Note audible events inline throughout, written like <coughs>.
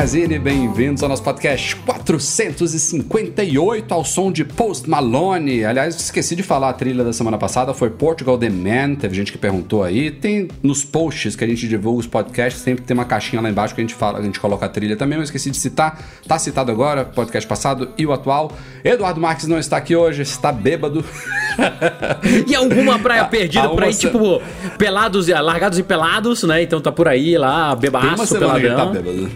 Magazine, bem-vindos ao nosso podcast 458 ao som de Post Malone. Aliás, esqueci de falar a trilha da semana passada, foi Portugal The Man, teve gente que perguntou aí. Tem nos posts que a gente divulga os podcasts, sempre tem uma caixinha lá embaixo que a gente fala, a gente coloca a trilha também, eu esqueci de citar. Tá citado agora, podcast passado e o atual. Eduardo Marques não está aqui hoje, está bêbado. <laughs> E alguma praia perdida a por aí, uma tipo, pelados, largados e pelados, né? Então tá por aí lá, bebaço, tá peladão. bêbado.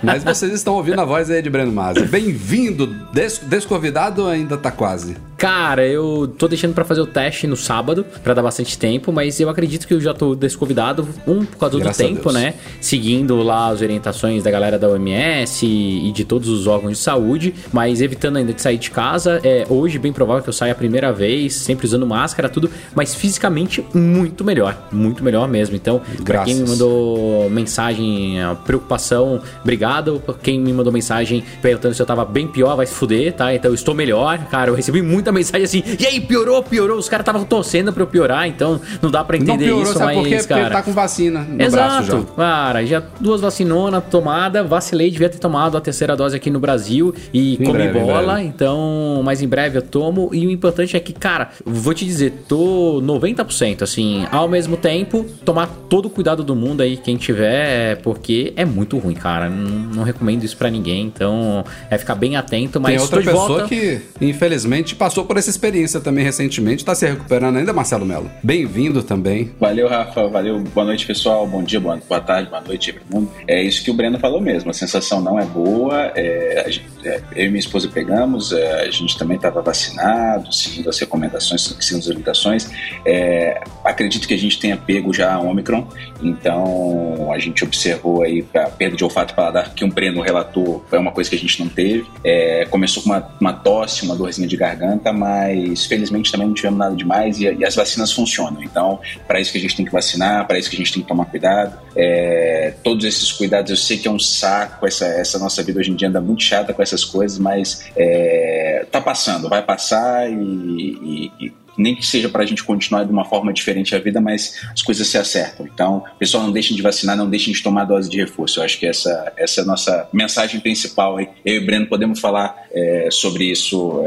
<laughs> Mas vocês estão ouvindo a voz aí de Breno Masi. Bem-vindo, des desconvidado ainda tá quase? Cara, eu tô deixando pra fazer o teste no sábado, pra dar bastante tempo, mas eu acredito que eu já tô desconvidado, um, por causa Graças do tempo, né? Seguindo lá as orientações da galera da OMS e, de todos os órgãos de saúde, mas evitando ainda de sair de casa. É, hoje, bem provável que eu saia a primeira vez, sempre usando máscara, tudo, mas fisicamente muito melhor, muito melhor mesmo. Então, pra quem me Graças. mandou mensagem, eh, preocupação, obrigado. Quem me mandou mensagem perguntando se eu tava bem pior, vai se fuder, tá? Então eu estou melhor. Cara, eu recebi muita mensagem assim, e aí, piorou, piorou. Os caras estavam torcendo pra eu piorar, então não dá pra Não entender piorou, isso, sabe mas, por quê? Porque cara. ele tá com vacina no braço Exato, já. cara, já duas vacinonas tomada, vacilei, devia ter tomado a terceira dose aqui no Brasil e Em comi breve, bola, então, mas em breve eu tomo e o importante é que, cara, vou te dizer, tô 90%, assim, ao mesmo tempo, tomar todo o cuidado do mundo aí, quem tiver, porque é muito ruim, cara, não, não recomendo isso pra ninguém, então é ficar bem atento, mas Tem outra pessoa volta. que, infelizmente, passou por essa experiência também recentemente, tá se recuperando ainda, Marcelo Melo. Bem-vindo também. Valeu, Rafa. Valeu. Boa noite, pessoal. Bom dia, boa, boa tarde, boa noite, todo. É isso que o Breno falou mesmo. A sensação não é boa. É, gente- é, eu e minha esposa pegamos. é, a gente também estava vacinado, seguindo as recomendações, seguindo as orientações. É, acredito que a gente tenha pego já a Omicron. Então, a gente observou aí a perda de olfato e paladar que o Breno relatou. Foi uma coisa que a gente não teve. É, começou com uma, uma tosse, uma dorzinha de garganta, mas felizmente também não tivemos nada demais e, e as vacinas funcionam. Então, para isso que a gente tem que vacinar, para isso que a gente tem que tomar cuidado. É, todos esses cuidados, eu sei que é um saco, essa, essa nossa vida hoje em dia anda muito chata com essas coisas, mas é, tá passando, vai passar e, e- e nem que seja para a gente continuar de uma forma diferente a vida, mas as coisas se acertam. Então, pessoal, não deixem de vacinar, não deixem de tomar dose de reforço. Eu acho que essa, essa é a nossa mensagem principal. Eu e o Breno podemos falar é, sobre isso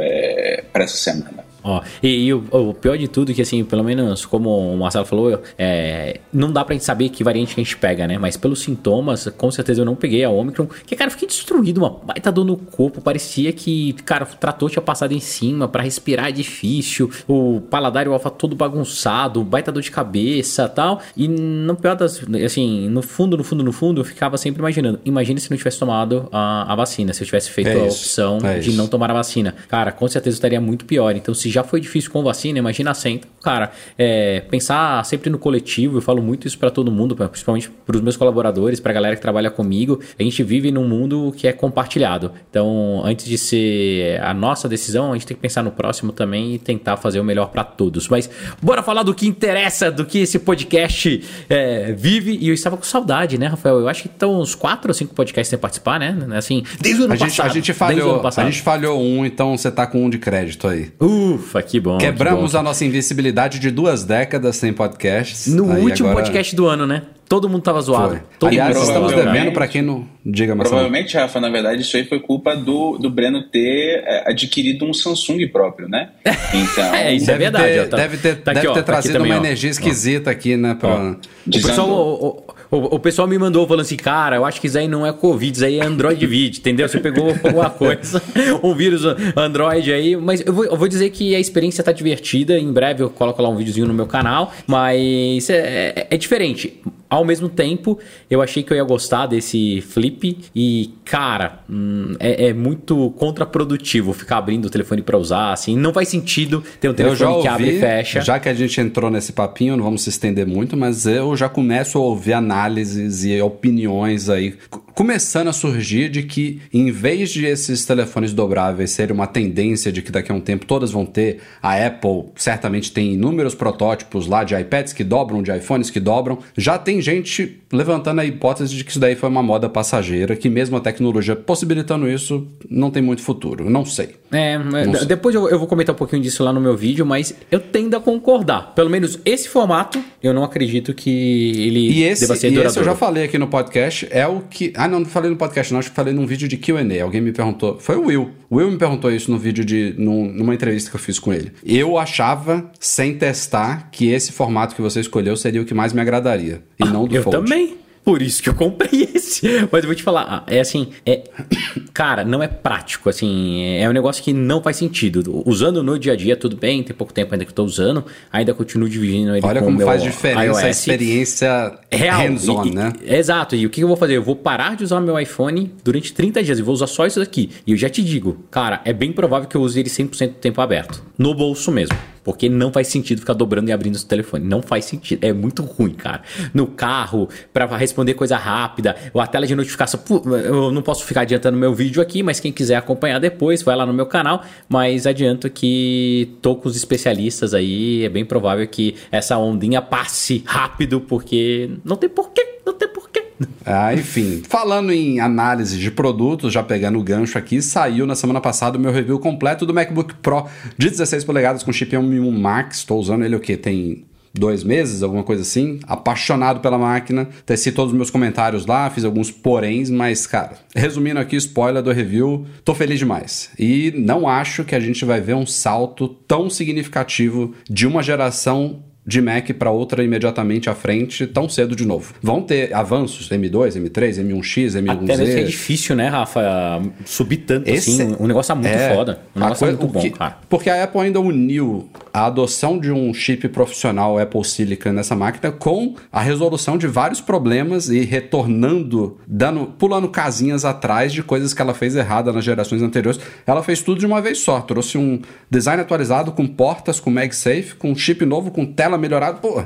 para essa semana. Ó, e, e o, o pior de tudo é que, assim, pelo menos como o Marcelo falou, é, não dá pra gente saber que variante que a gente pega, né? Mas pelos sintomas, com certeza eu não peguei a Omicron, que, cara, eu fiquei destruído, uma baita dor no corpo, parecia que, cara, o trator tinha passado em cima, pra respirar é difícil, o paladar e o alfa todo bagunçado, baita dor de cabeça tal, e no pior das, assim, no fundo, no fundo, no fundo, eu ficava sempre imaginando, imagina se não tivesse tomado a, a vacina, se eu tivesse feito É a opção é de não tomar a vacina. Cara, com certeza estaria muito pior. Então, se já foi difícil com vacina, imagina sem. Então, Cara, é, pensar sempre no coletivo, eu falo muito isso pra todo mundo, principalmente pros meus colaboradores, pra galera que trabalha comigo. A gente vive num mundo que é compartilhado. Então, antes de ser a nossa decisão, a gente tem que pensar no próximo também e tentar fazer o melhor pra todos. Mas bora falar do que interessa, do que esse podcast é, vive. E eu estava com saudade, né, Rafael? Eu acho que estão uns quatro ou cinco podcasts sem participar, né? Assim, desde o ano A gente, passado. a gente o ano falhou, a gente falhou um, então você tá com um de crédito aí. Ufa, que bom. Quebramos que bom. a nossa invisibilidade de duas décadas sem podcasts. No Aí último agora podcast do ano, né? Todo mundo tava zoado. Todo Aliás, mundo estamos devendo pra quem não. Diga, Marcelo. Provavelmente, Rafa, na verdade, isso aí foi culpa do, do Breno ter é, adquirido um Samsung próprio, né? Então, <laughs> É, isso é Deve verdade, ter, ó, tá- deve ter, tá aqui, deve ó, ter tá aqui trazido também, uma ó. energia esquisita aqui, né? Pra... O pessoal, o, o, pessoal me mandou falando assim, cara, eu acho que isso aí não é Covid, isso aí é Android Vid, entendeu? Você pegou <laughs> alguma coisa, um vírus Android aí, mas eu vou, eu vou dizer que a experiência tá divertida, em breve eu coloco lá um videozinho no meu canal, mas é, é- é diferente. Ao mesmo tempo, eu achei que eu ia gostar desse flip e, cara, hum, é, é, muito contraprodutivo ficar abrindo o telefone para usar, assim. Não faz sentido ter um telefone ouvi, que abre e fecha. Já que a gente entrou nesse papinho, não vamos se estender muito, mas eu já começo a ouvir análises e opiniões aí começando a surgir de que, em vez de esses telefones dobráveis serem uma tendência de que daqui a um tempo todas vão ter, a Apple certamente tem inúmeros protótipos lá de iPads que dobram, de iPhones que dobram, já tem gente levantando a hipótese de que isso daí foi uma moda passageira, que mesmo a tecnologia possibilitando isso, não tem muito futuro. Não sei. É, depois eu, vou comentar um pouquinho disso lá no meu vídeo, mas eu tendo a concordar. Pelo menos esse formato, eu não acredito que ele e esse, deva ser e esse eu já falei aqui no podcast, é o que... Ah, não, não falei no podcast, não. Acho que falei num vídeo de QA. Alguém me perguntou. Foi o Will. O Will me perguntou isso no vídeo de. Num, numa entrevista que eu fiz com ele. Eu achava, sem testar, que esse formato que você escolheu seria o que mais me agradaria. E não do eu Fold. Eu também. Por isso que eu comprei <laughs> esse. Mas eu vou te falar, é assim, é. <coughs> Cara, não é prático, assim. É um negócio que não faz sentido. Usando no dia a dia, tudo bem, tem pouco tempo ainda que eu tô usando, ainda continuo dividindo ele Olha com como faz diferença iOS. a experiência real, hands-on, né? Exato. E o que eu vou fazer? Eu vou parar de usar meu iPhone durante 30 dias e vou usar só isso aqui. E eu já te digo, cara, é bem provável que eu use ele 100% do tempo aberto. No bolso mesmo. Porque não faz sentido ficar dobrando e abrindo o telefone. Não faz sentido. É muito ruim, cara. No carro, para responder coisa rápida, ou a tela de notificação. Eu não posso ficar adiantando meu vídeo aqui, mas quem quiser acompanhar depois, vai lá no meu canal. Mas adianto que tô com os especialistas aí. É bem provável que essa ondinha passe rápido, porque não tem porquê. Não tem porquê. Ah, enfim, falando em análise de produtos, já pegando o gancho aqui, saiu na semana passada o meu review completo do MacBook Pro de 16 polegadas com chip M1 Max. Estou usando ele o que? Tem dois meses, alguma coisa assim. Apaixonado pela máquina. Teci todos os meus comentários lá, fiz alguns poréns, mas, cara, resumindo aqui, spoiler do review, tô feliz demais. E não acho que a gente vai ver um salto tão significativo de uma geração de Mac para outra imediatamente à frente tão cedo de novo. Vão ter avanços M2, M3, M1X, M1Z. Até deve ser difícil, né, Rafa, subir tanto Esse assim. O negócio é muito é, foda. O negócio é coisa, é muito bom, que, cara. Porque a Apple ainda uniu a adoção de um chip profissional Apple Silicon nessa máquina com a resolução de vários problemas e retornando, dando, pulando casinhas atrás de coisas que ela fez errada nas gerações anteriores. Ela fez tudo de uma vez só. Trouxe um design atualizado com portas, com MagSafe, com chip novo, com tela melhorado, pô,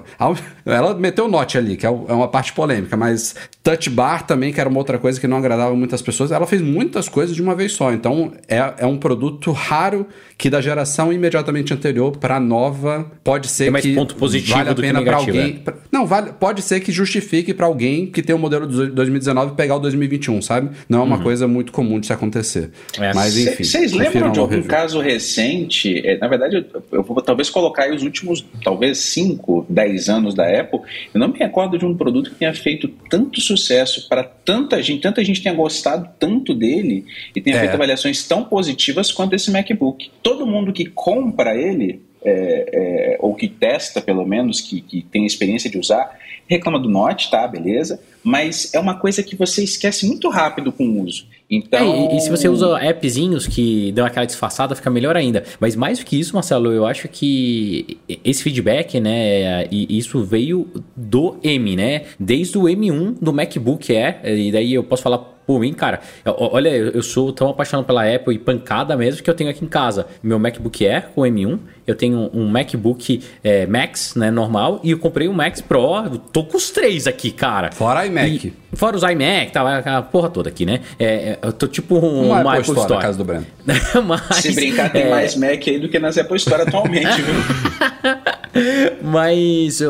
ela meteu o note ali, que é, é uma parte polêmica, mas touch bar também, que era uma outra coisa que não agradava muitas pessoas, ela fez muitas coisas de uma vez só. Então é, é um produto raro que da geração imediatamente anterior para a nova pode ser mais que ponto positivo vale a pena para alguém. É. Não, vale, pode ser que justifique para alguém que tem o modelo de 2019 pegar o 2021, sabe? Não é uma uhum. coisa muito comum de se acontecer. É. Mas enfim. Vocês lembram de algum caso recente? É, na verdade, eu, eu vou talvez colocar aí os últimos, talvez 5, 10 anos da Apple. Eu não me recordo de um produto que tenha feito tanto sucesso para tanta gente, tanta gente tenha gostado tanto dele e tenha é. feito avaliações tão positivas quanto esse MacBook. Todo mundo que compra ele é, é, ou que testa pelo menos, que, que tem experiência de usar, reclama do Note, tá, beleza, mas é uma coisa que você esquece muito rápido com o uso. Então... É, e, e, se você usa appzinhos que dão aquela disfarçada, fica melhor ainda. Mas mais do que isso, Marcelo, eu acho que esse feedback, né, e isso veio do M, né? Desde o M1 do MacBook Air, e daí eu posso falar por mim, cara, olha, eu sou tão apaixonado pela Apple e pancada mesmo que eu tenho aqui em casa meu MacBook Air com M1, eu tenho um MacBook é, Max, né, normal, e eu comprei um Max Pro, tô com os três aqui, cara. Fora iMac. E, fora os iMac, tá, a porra toda aqui, né? É, é eu tô tipo um, uma, uma Apple, Apple Store, na casa do Breno. <laughs> Mas, Se brincar, tem é... mais Mac aí do que nas Apple Store atualmente, viu? <laughs> Mas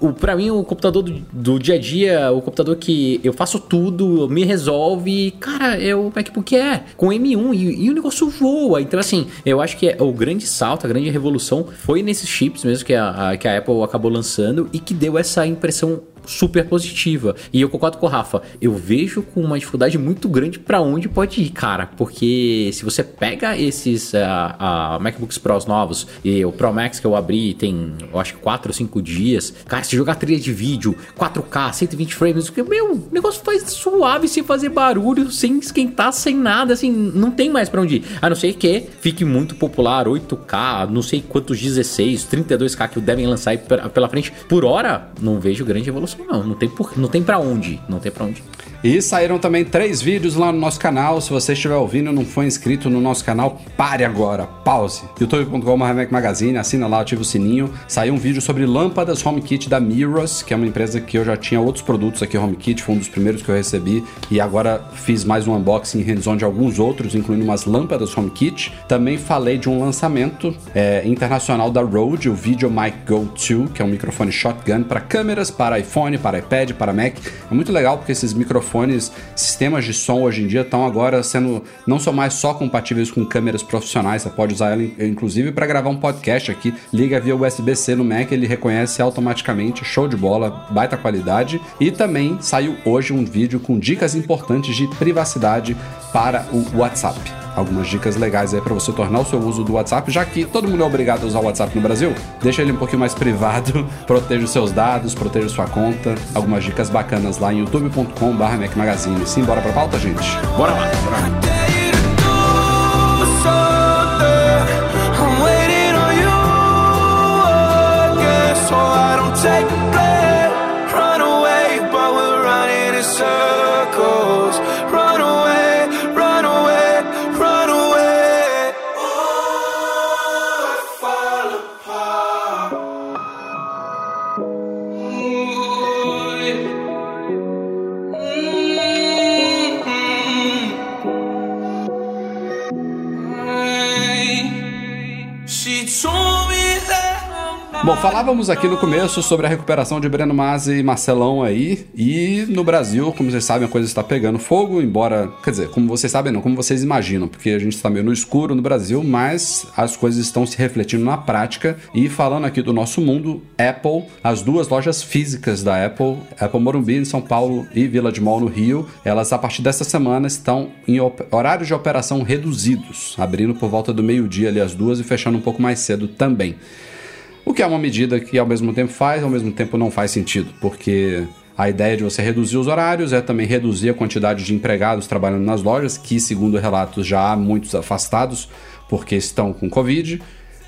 o, pra mim, o computador do, do, dia a dia, o computador que eu faço tudo, me resolve, cara, é o MacBook Air com M1 e, e o negócio voa. Então, assim, eu acho que é o grande salto, a grande revolução foi nesses chips mesmo que a, a, que a Apple acabou lançando e que deu essa impressão super positiva. E eu concordo com o Rafa. Eu vejo com uma dificuldade muito grande para onde pode ir, cara. Porque se você pega esses uh, uh, MacBooks Pros novos e o Pro Max que eu abri tem, eu acho que 4 ou 5 dias. Cara, se jogar trilha de vídeo, 4K, 120 frames, meu, o negócio faz suave, sem fazer barulho, sem esquentar, sem nada, assim, não tem mais para onde ir. A não ser que fique muito popular, 8K, não sei quantos 16, 32K que devem lançar pela frente. Por hora, não vejo grande evolução não. Não tem, por, não tem pra onde. Não tem pra onde. E saíram também três vídeos lá no nosso canal. Se você estiver ouvindo e não foi inscrito no nosso canal, pare agora, pause. youtube.com.br Magazine, assina lá, ativa o sininho. Saiu um vídeo sobre lâmpadas HomeKit da Mirrors, que é uma empresa que eu já tinha outros produtos aqui HomeKit, foi um dos primeiros que eu recebi. E agora fiz mais um unboxing hands-on de alguns outros, incluindo umas lâmpadas HomeKit. Também falei de um lançamento é, internacional da Rode, o Video Mic Go 2, que é um microfone shotgun para câmeras, para iPhone, para iPad, para Mac. É muito legal porque esses microfones microfones, sistemas de som hoje em dia estão agora sendo não são mais só compatíveis com câmeras profissionais, você pode usar ela inclusive para gravar um podcast aqui, liga via USB-C no Mac, ele reconhece automaticamente, show de bola, baita qualidade. E também saiu hoje um vídeo com dicas importantes de privacidade para o WhatsApp algumas dicas legais aí para você tornar o seu uso do WhatsApp, já que todo mundo é obrigado a usar o WhatsApp no Brasil. Deixa ele um pouquinho mais privado, <laughs> proteja os seus dados, proteja sua conta. Algumas dicas bacanas lá em youtube.com/mac magazine. Sim, bora pra pauta, gente. Bora lá. Bora lá. take Bom, falávamos aqui no começo sobre a recuperação de Breno Masi e Marcelão aí, e no Brasil, como vocês sabem, a coisa está pegando fogo, embora, quer dizer, como vocês sabem não, como vocês imaginam, porque a gente está meio no escuro no Brasil, mas as coisas estão se refletindo na prática, e falando aqui do nosso mundo, Apple, as duas lojas físicas da Apple, Apple Morumbi em São Paulo e Village Mall no Rio, elas a partir dessa semana estão em horários de operação reduzidos, abrindo por volta do meio-dia ali as duas e fechando um pouco mais cedo também. O que é uma medida que ao mesmo tempo faz, ao mesmo tempo não faz sentido, porque a ideia de você reduzir os horários é também reduzir a quantidade de empregados trabalhando nas lojas, que, segundo relatos, já há muitos afastados porque estão com Covid.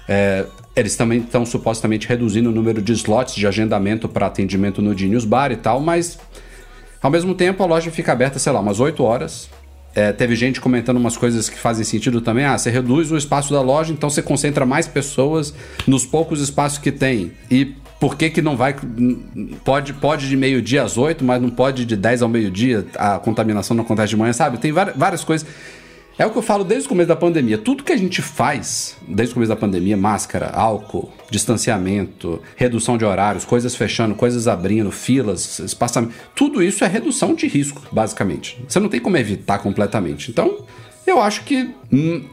É, eles também estão supostamente reduzindo o número de slots de agendamento para atendimento no Genius Bar e tal, mas ao mesmo tempo a loja fica aberta, sei lá, umas 8 horas é, teve gente comentando umas coisas que fazem sentido também. Ah, você reduz o espaço da loja, então você concentra mais pessoas nos poucos espaços que tem. E por que, que não vai. Pode, pode de meio-dia às oito, mas não pode de 10 ao meio-dia? A contaminação não acontece de manhã, sabe? Tem várias, várias coisas. É o que eu falo desde o começo da pandemia. Tudo que a gente faz desde o começo da pandemia, máscara, álcool, distanciamento, redução de horários, coisas fechando, coisas abrindo, filas, espaçamento, tudo isso é redução de risco, basicamente. Você não tem como evitar completamente. Então, eu acho que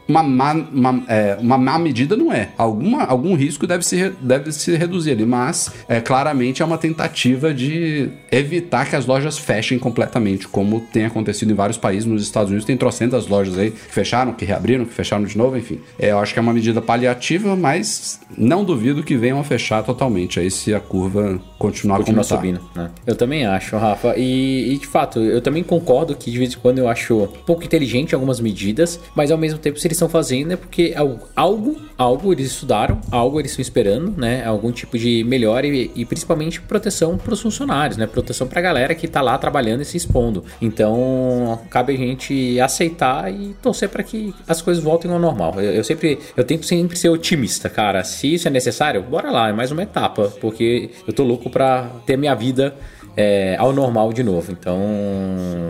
uma má, uma, é, uma má medida não é. Alguma, algum risco deve se, deve se reduzir ali, mas é, claramente é uma tentativa de evitar que as lojas fechem completamente, como tem acontecido em vários países. Nos Estados Unidos tem trocentas lojas aí que fecharam, que reabriram, que fecharam de novo, enfim. É, eu acho que é uma medida paliativa, mas não duvido que venham a fechar totalmente aí se a curva continuar, continuar tá. subindo. Né? Eu também acho, Rafa. E, e de fato, eu também concordo que de vez em quando eu acho pouco inteligente algumas medidas medidas, mas ao mesmo tempo se eles estão fazendo é porque algo, algo eles estudaram, algo eles estão esperando, né? Algum tipo de melhora e, e principalmente proteção para os funcionários, né? Proteção para a galera que está lá trabalhando e se expondo. Então, cabe a gente aceitar e torcer para que as coisas voltem ao normal. Eu, eu, sempre, eu tento sempre ser otimista, cara. Se isso é necessário, bora lá, é mais uma etapa, porque eu tô louco para ter minha vida é, ao normal de novo. Então,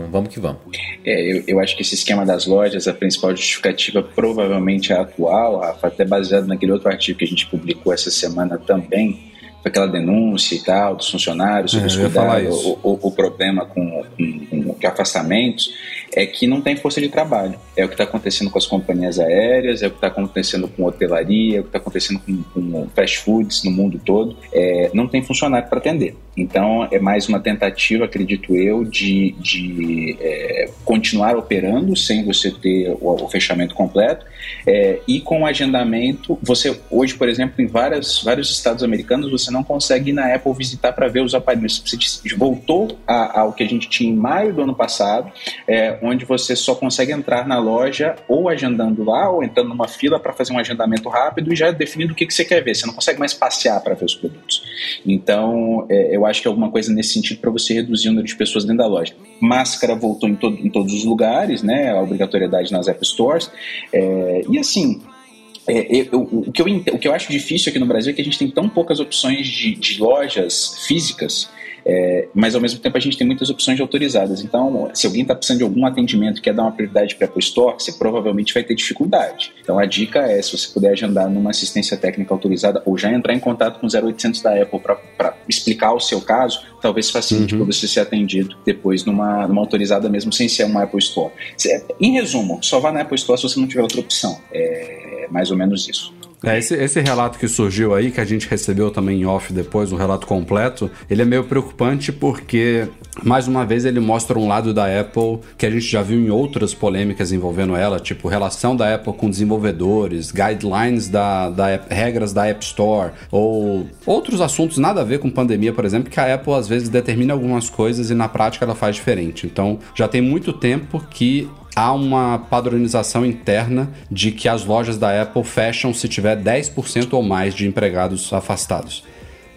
vamos que vamos. É, eu, eu, acho que esse esquema das lojas, a principal justificativa provavelmente é atual, Rafa, até baseado naquele outro artigo que a gente publicou essa semana também, aquela denúncia e tal dos funcionários sobre é, o, o, o, problema com, com, com afastamentos é que não tem força de trabalho. É o que está acontecendo com as companhias aéreas, é o que está acontecendo com hotelaria, é o que está acontecendo com, com, fast foods no mundo todo. É, não tem funcionário para atender. Então, é mais uma tentativa, acredito eu, de, de é, continuar operando sem você ter o, o fechamento completo é, e com o agendamento. Você, hoje, por exemplo, em várias, vários estados americanos, você não consegue ir na Apple visitar para ver os aparelhos. Você voltou ao que a gente tinha em maio do ano passado, é, onde você só consegue entrar na loja ou agendando lá ou entrando numa fila para fazer um agendamento rápido e já definindo o que, que você quer ver. Você não consegue mais passear para ver os produtos. Então, é, eu acho que é alguma coisa nesse sentido para você reduzir o número de pessoas dentro da loja. Máscara voltou em, em todos os lugares, né? A obrigatoriedade nas App Stores. É, e assim, é, eu, o, que eu, o que eu acho difícil aqui no Brasil é que a gente tem tão poucas opções de, de lojas físicas é, mas ao mesmo tempo a gente tem muitas opções autorizadas. Então, se alguém está precisando de algum atendimento quer dar uma prioridade para a Apple Store, você provavelmente vai ter dificuldade. Então, a dica é, se você puder agendar numa assistência técnica autorizada ou já entrar em contato com o 0800 da Apple para explicar o seu caso, talvez facilite uhum. para você ser atendido depois numa, numa autorizada mesmo sem ser uma Apple Store. Em resumo, só vá na Apple Store se você não tiver outra opção. É mais ou menos isso. É, esse, esse relato que surgiu aí, que a gente recebeu também em off depois, um relato completo, ele é meio preocupante porque, mais uma vez, ele mostra um lado da Apple que a gente já viu em outras polêmicas envolvendo ela, tipo relação da Apple com desenvolvedores, guidelines da, da regras da App Store, ou outros assuntos nada a ver com pandemia, por exemplo, que a Apple às vezes determina algumas coisas e na prática ela faz diferente. Então, já tem muito tempo que há uma padronização interna de que as lojas da Apple fecham se tiver 10% ou mais de empregados afastados.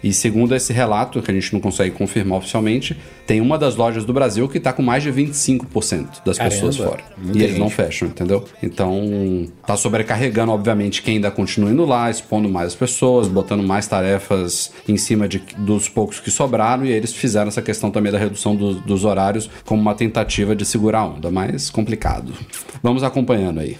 E segundo esse relato, que a gente não consegue confirmar oficialmente, tem uma das lojas do Brasil que está com mais de 25% das Caramba, pessoas fora. E eles não fecham, entendeu? Então, tá sobrecarregando, obviamente, quem ainda continua indo lá, expondo mais as pessoas, botando mais tarefas em cima de, dos poucos que sobraram, e eles fizeram essa questão também da redução do, dos horários como uma tentativa de segurar a onda, mas complicado. Vamos acompanhando aí.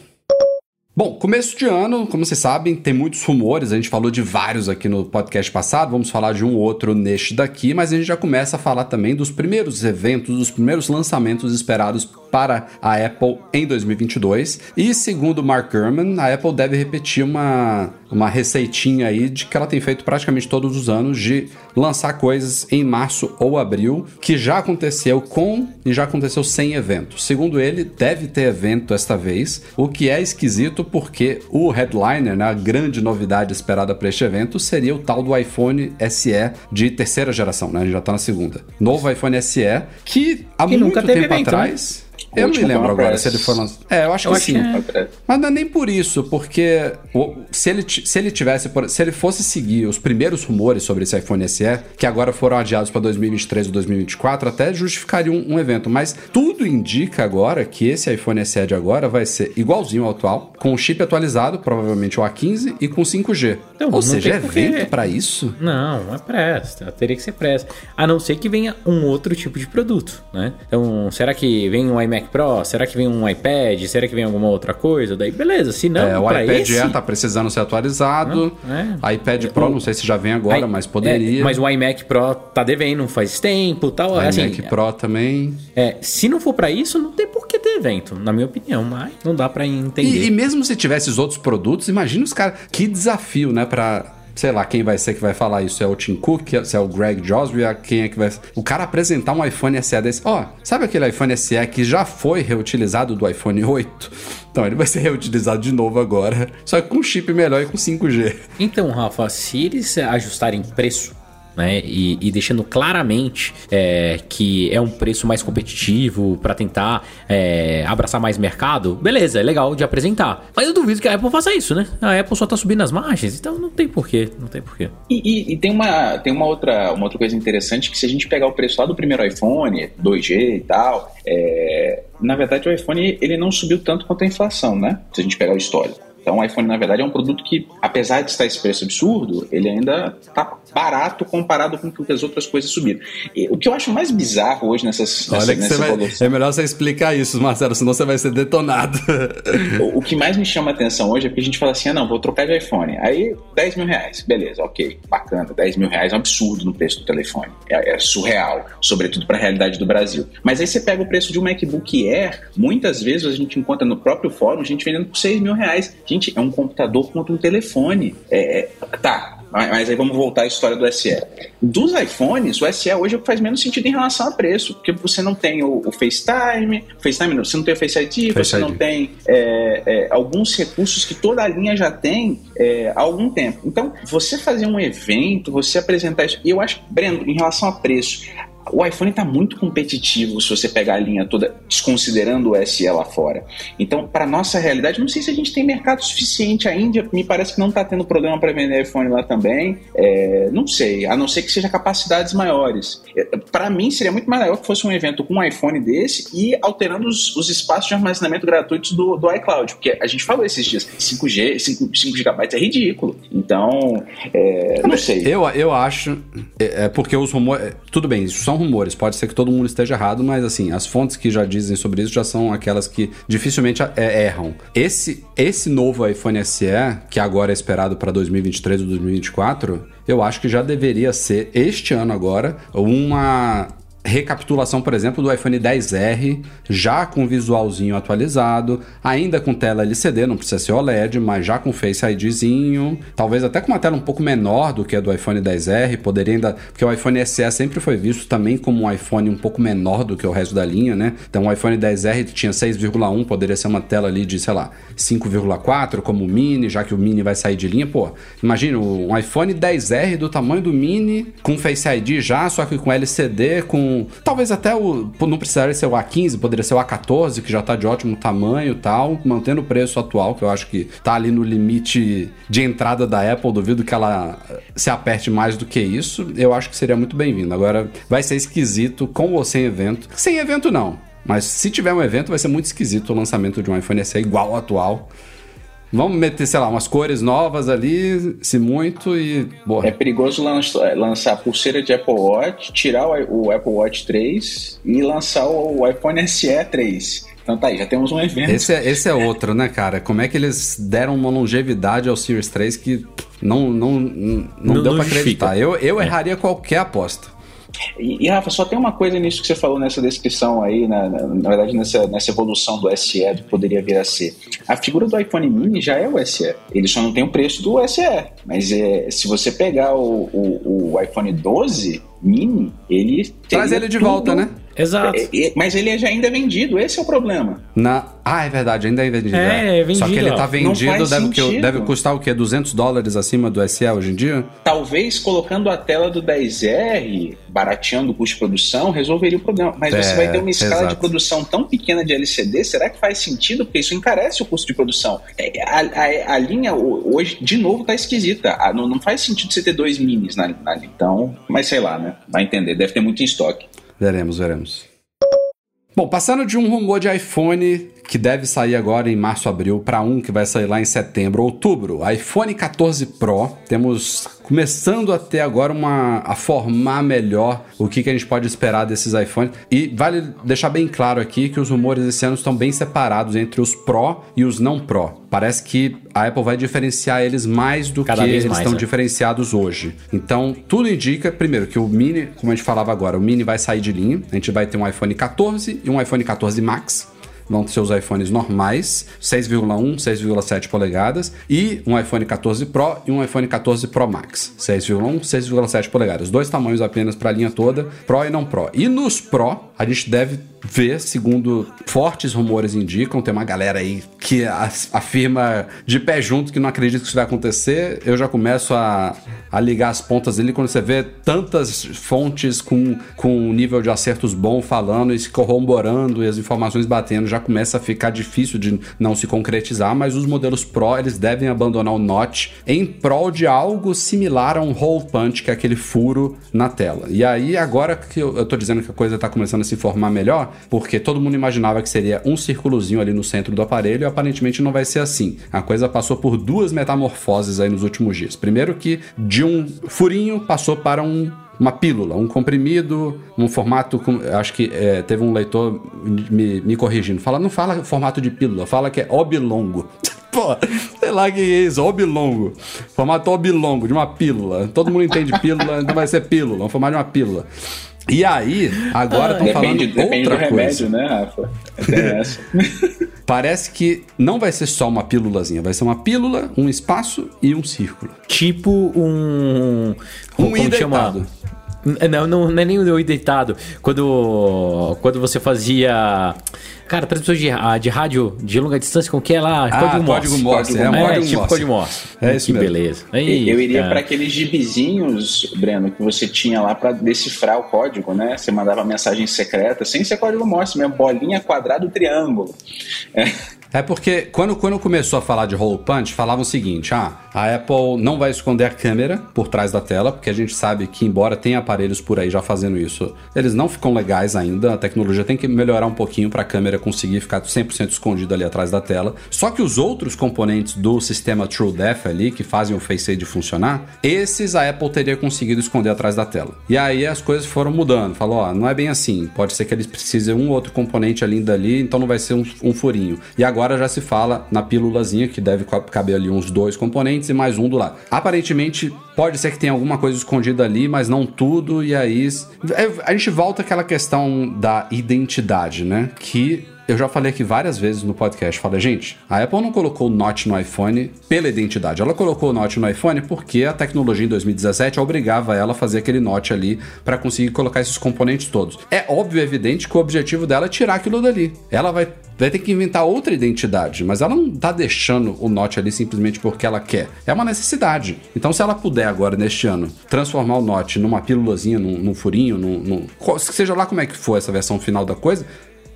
Bom, começo de ano, como vocês sabem, tem muitos rumores, a gente falou de vários aqui no podcast passado, vamos falar de um outro neste daqui, mas a gente já começa a falar também dos primeiros eventos, dos primeiros lançamentos esperados para a Apple em 2022. E segundo Mark Gurman, a Apple deve repetir uma, uma receitinha aí de que ela tem feito praticamente todos os anos de lançar coisas em março ou abril, que já aconteceu com e já aconteceu sem evento. Segundo ele, deve ter evento esta vez, o que é esquisito porque o headliner, né, a grande novidade esperada para este evento, seria o tal do iPhone SE de terceira geração, né? A gente já está na segunda. Novo iPhone SE, que há que muito tempo evento, né? atrás. Né? Eu não me lembro agora se ele foi lançado. É, eu acho eu que sim. Que... Mas não é nem por isso, porque se ele, se ele tivesse, se ele fosse seguir os primeiros rumores sobre esse iPhone SE, que agora foram adiados para 2023 ou 2024, até justificaria um, um, evento. Mas tudo indica agora que esse iPhone SE de agora vai ser igualzinho ao atual, com o chip atualizado, provavelmente o A15, e com 5G. Então, ou seja, é evento para isso? Não, não é presta. Teria que ser presta. A não ser que venha um outro tipo de produto, né? Então, será que vem um iMac Pro? Será que vem um iPad? Será que vem alguma outra coisa? Daí, beleza. Se não, é, o iPad esse... Air tá precisando ser atualizado. Não, é. iPad Pro, não sei se já vem agora, I... mas poderia. É, mas o iMac Pro tá devendo faz tempo tal. O assim, iMac Pro também. É, se não for para isso, não tem por que ter evento, na minha opinião. Mas não dá para entender. E, e, mesmo se tivesse os outros produtos, imagina os caras. Que desafio, né? Pra sei lá, quem vai ser que vai falar isso? É o Tim Cook, se é o Greg Josby, quem é que vai... O cara apresentar um iPhone SE desse... Ó, oh, sabe aquele iPhone SE que já foi reutilizado do iPhone 8? Então, ele vai ser reutilizado de novo agora, só que com chip melhor e com 5G. Então, Rafa, se eles ajustarem preço né? E, e deixando claramente é, que é um preço mais competitivo para tentar é, abraçar mais mercado, beleza, é legal de apresentar. Mas eu duvido que a Apple faça isso, né? A Apple só tá subindo as margens, então não tem porquê, não tem porquê. E, e, e, tem, uma, tem uma, outra, uma outra coisa interessante que se a gente pegar o preço lá do primeiro iPhone, 2G e tal, é, na verdade o iPhone ele não subiu tanto quanto a inflação, né? Se a gente pegar o histórico. Então o iPhone, na verdade, é um produto que, apesar de estar esse preço absurdo, ele ainda está barato comparado com o que as outras coisas subiram. E, o que eu acho mais bizarro hoje nessas, Olha nessa, nessa vai, É melhor você explicar isso, Marcelo, senão você vai ser detonado. <laughs> o, o, que mais me chama a atenção hoje é que a gente fala assim, ah, não, vou trocar de iPhone. Aí, 10 mil reais. Beleza, ok, bacana. 10 mil reais é um absurdo no preço do telefone. É, é surreal, sobretudo para a realidade do Brasil. Mas aí você pega o preço de um MacBook Air, muitas vezes a gente encontra no próprio fórum, gente vendendo por 6 mil reais. Gente, é um computador contra um telefone. É, é, tá, mas aí vamos voltar à história do SE. Dos iPhones, o SE hoje faz menos sentido em relação a preço, porque você não tem o, o FaceTime, FaceTime não, você não tem o Face ID, Face você ID. não tem é, é, alguns recursos que toda a linha já tem é, há algum tempo. Então, você fazer um evento, você apresentar isso, e eu acho, Breno, em relação a preço, o iPhone está muito competitivo se você pegar a linha toda, desconsiderando o SE lá fora. Então, para nossa realidade, não sei se a gente tem mercado suficiente. A Índia me parece que não está tendo problema para vender iPhone lá também. É, não sei, a não ser que seja capacidades maiores. É, para mim, seria muito mais legal que fosse um evento com um iPhone desse e alterando os, os espaços de armazenamento gratuitos do, do iCloud, porque a gente falou esses dias, 5G, 5, 5 GB é ridículo. Então, é, não sei. Eu, eu acho, é, é porque os rumores. Tudo bem, isso são rumores, pode ser que todo mundo esteja errado, mas assim, as fontes que já dizem sobre isso já são aquelas que dificilmente é, erram. Esse, esse novo iPhone SE, que agora é esperado para 2023 ou 2024, eu acho que já deveria ser este ano agora uma recapitulação, por exemplo, do iPhone 10R, já com visualzinho atualizado, ainda com tela LCD, não precisa ser OLED, mas já com Face IDzinho, talvez até com uma tela um pouco menor do que a do iPhone 10R, poderia ainda, porque o iPhone SE sempre foi visto também como um iPhone um pouco menor do que o resto da linha, né? Então o iPhone 10R tinha 6,1, poderia ser uma tela ali de, sei lá, 5,4 como o Mini, já que o Mini vai sair de linha, pô. Imagina um iPhone 10R do tamanho do Mini, com Face ID já, só que com LCD, com Talvez até o. Não precisaria ser o A15, poderia ser o A14, que já tá de ótimo tamanho e tal, mantendo o preço atual, que eu acho que tá ali no limite de entrada da Apple. Duvido que ela se aperte mais do que isso. Eu acho que seria muito bem-vindo. Agora, vai ser esquisito com ou sem evento. Sem evento, não. Mas se tiver um evento, vai ser muito esquisito o lançamento de um iPhone SE igual ao atual. Vamos meter, sei lá, umas cores novas ali, se muito, e. Boa. É perigoso lançar, lançar pulseira de Apple Watch, tirar o, o Apple Watch 3 e lançar o iPhone SE 3. Então tá aí, já temos um evento. Esse é, esse é outro, né, cara? Como é que eles deram uma longevidade ao Series 3 que não, não, não, não deu para acreditar? Eu, eu é. erraria qualquer aposta. E, e, Rafa, só tem uma coisa nisso que você falou nessa descrição aí, na, na, na, verdade nessa, nessa evolução do SE, do que poderia vir a ser. A figura do iPhone mini já é o SE, ele só não tem o preço do SE. Mas é, se você pegar o, o, o iPhone 12 mini, ele. Traz ele de tudo, volta, né? Exato. É, é, mas ele já ainda é vendido, esse é o problema. Na... Ah, é verdade, ainda é vendido. É, é vendido. Só que ele tá vendido, deve, que, deve custar o quê? 200 dólares acima do SE hoje em dia? Talvez colocando a tela do 10R, barateando o custo de produção, resolveria o problema. Mas é, você vai ter uma escala exato. de produção tão pequena de LCD, será que faz sentido? Porque isso encarece o custo de produção. É, a, a, a linha hoje, de novo, tá esquisita. Não, não, faz sentido você ter dois minis na, na linha. Então, mas sei lá, né? Vai entender, deve ter muito em estoque. Veremos, veremos. Bom, passando de um rumor de iPhone que deve sair agora em março, abril, para um que vai sair lá em setembro, outubro, iPhone 14 Pro. Temos começando a ter agora uma a formar melhor o que, que a gente pode esperar desses iPhones. E vale deixar bem claro aqui que os rumores esse ano estão bem separados entre os Pro e os não Pro. Parece que a Apple vai diferenciar eles mais do Cada que eles mais, estão é. diferenciados hoje. Então, tudo indica, primeiro, que o Mini, como a gente falava agora, o Mini vai sair de linha. A gente vai ter um iPhone 14 e um iPhone 14 Max vão ter os iPhones normais, 6,1, 6,7 polegadas, e um iPhone 14 Pro e um iPhone 14 Pro Max, 6,1, 6,7 polegadas. Dois tamanhos apenas para a linha toda, Pro e não Pro. E nos Pro, a gente deve ver, segundo fortes rumores indicam, tem uma galera aí que afirma de pé junto que não acredita que isso vai acontecer. Eu já começo a, a ligar as pontas dele quando você vê tantas fontes com, com nível de acertos bom falando e se corroborando e as informações batendo, já começa a ficar difícil de não se concretizar, mas os modelos Pro, eles devem abandonar o notch em prol de algo similar a um hole punch, que é aquele furo na tela. E aí, agora que eu, eu tô dizendo que a coisa tá começando a se formar melhor, porque todo mundo imaginava que seria um círculozinho ali no centro do aparelho e aparentemente não vai ser assim. A coisa passou por duas metamorfoses aí nos últimos dias. Primeiro que de um furinho passou para um uma pílula, um comprimido, um formato. Acho que é, teve um leitor me, me corrigindo. Fala, não fala formato de pílula, fala que é oblongo. <laughs> Pô, sei lá que é isso, oblongo. Formato oblongo, de uma pílula. Todo mundo entende pílula, então vai ser pílula, um formato de uma pílula. E aí, agora estão ah, falando depende outra do coisa. remédio, né, Rafa? <laughs> essa. Parece que não vai ser só uma pílulazinha, vai ser uma pílula, um espaço e um círculo. Tipo um. Um deitado. Não, não, não é nem o deitado. Quando, quando você fazia. Cara, transmissão de, ah, de rádio de longa distância, com que é lá? Ah, código Morse. Morse. É, um é, tipo Morse. código Morse. É isso que mesmo. beleza. Aí, eu iria para aqueles gibizinhos, Breno, que você tinha lá para decifrar o código, né? Você mandava mensagem secreta, sem ser código Morse mesmo, bolinha, quadrado, triângulo. É. É porque quando, quando começou a falar de hole punch, falavam o seguinte: ah, a Apple não vai esconder a câmera por trás da tela, porque a gente sabe que, embora tenha aparelhos por aí já fazendo isso, eles não ficam legais ainda. A tecnologia tem que melhorar um pouquinho para a câmera conseguir ficar 100% escondida ali atrás da tela. Só que os outros componentes do sistema TrueDepth ali, que fazem o Face ID funcionar, esses a Apple teria conseguido esconder atrás da tela. E aí as coisas foram mudando. Falou: ó, não é bem assim. Pode ser que eles precisem um outro componente ali dali, então não vai ser um, um furinho. E agora já se fala na pílulazinha, que deve caber ali uns dois componentes e mais um do lado. Aparentemente, pode ser que tenha alguma coisa escondida ali, mas não tudo, e aí. É, a gente volta àquela questão da identidade, né? Que eu já falei aqui várias vezes no podcast, falei, gente, a Apple não colocou o Note no iPhone pela identidade. Ela colocou o Note no iPhone porque a tecnologia em 2017 obrigava ela a fazer aquele Note ali para conseguir colocar esses componentes todos. É óbvio, é evidente que o objetivo dela é tirar aquilo dali. Ela vai, vai ter que inventar outra identidade, mas ela não tá deixando o Note ali simplesmente porque ela quer. É uma necessidade. Então, se ela puder agora, neste ano, transformar o Note numa pílulazinha, num, num furinho, num, num, seja lá como é que for essa versão final da coisa,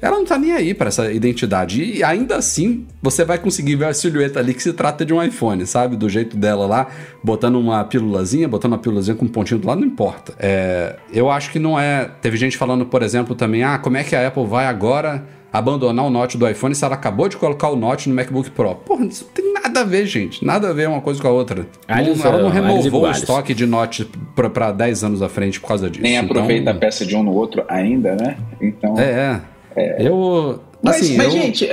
ela não tá nem aí para essa identidade. E ainda assim, você vai conseguir ver a silhueta ali que se trata de um iPhone, sabe? Do jeito dela lá, botando uma pílulazinha, botando uma pílulazinha com um pontinho do lado, não importa. É, eu acho que não é. Teve gente falando, por exemplo, também, ah, como é que a Apple vai agora abandonar o Note do iPhone se ela acabou de colocar o Note no MacBook Pro? Porra, isso não tem nada a ver, gente. Nada a ver uma coisa com a outra. não, ela não removou o estoque de Note para 10 anos à frente por causa disso. Nem aproveita então... a peça de um no outro ainda, né? Então. É, é. É. Eu. Mas, assim, mas eu... gente,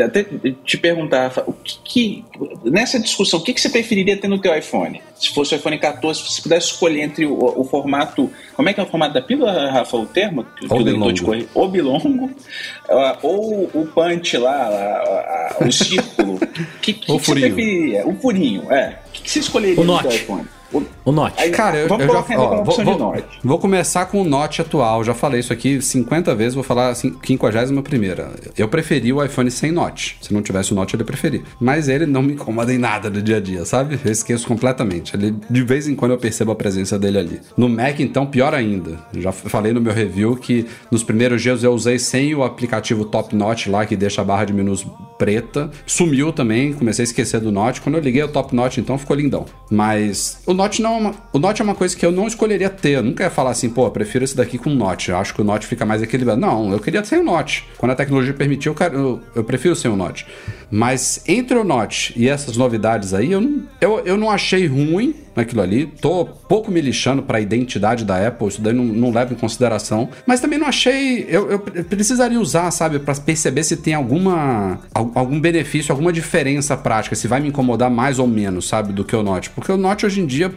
até te perguntar, o que, que, nessa discussão, o que, que você preferiria ter no teu iPhone? Se fosse o iPhone 14, se você pudesse escolher entre o, o, formato, como é que é o formato da pílula, Rafa, o termo? Que obilongo. De correr, obilongo, uh, ou o punch lá, o círculo. O <laughs> que, que, que você preferiria? O furinho, é. O que, que você escolheria o no teu iPhone? O, o Note. Aí, Cara, eu, eu já ó, vou, vou, vou, começar com o Note atual. Já falei isso aqui 50 vezes, vou falar assim, 51 primeira. Eu preferi o iPhone sem Note. Se não tivesse o Note, eu preferi. Mas ele não me incomoda em nada no dia a dia, sabe? Eu esqueço completamente. Ele, de vez em quando eu percebo a presença dele ali. No Mac, então, pior ainda. já falei no meu review que nos primeiros dias eu usei sem o aplicativo Top Note lá, que deixa a barra de menus preta. Sumiu também, comecei a esquecer do Note. Quando eu liguei o Top Note, então ficou lindão. Mas o Note não é uma, o Note é uma coisa que eu não escolheria ter. Eu nunca ia falar assim, pô, prefiro esse daqui com Note. Eu acho que o Note fica mais equilibrado. Não, eu queria sem o Note. Quando a tecnologia permitiu, eu, eu, eu prefiro sem o Note. Mas entre o Note e essas novidades aí, eu eu, eu não achei ruim naquilo ali. Tô pouco me lixando para a identidade da Apple, isso daí não, não leva em consideração. Mas também não achei. Eu, eu precisaria usar, sabe, para perceber se tem alguma algum benefício, alguma diferença prática, se vai me incomodar mais ou menos, sabe, do que o Note. Porque o Note hoje em dia,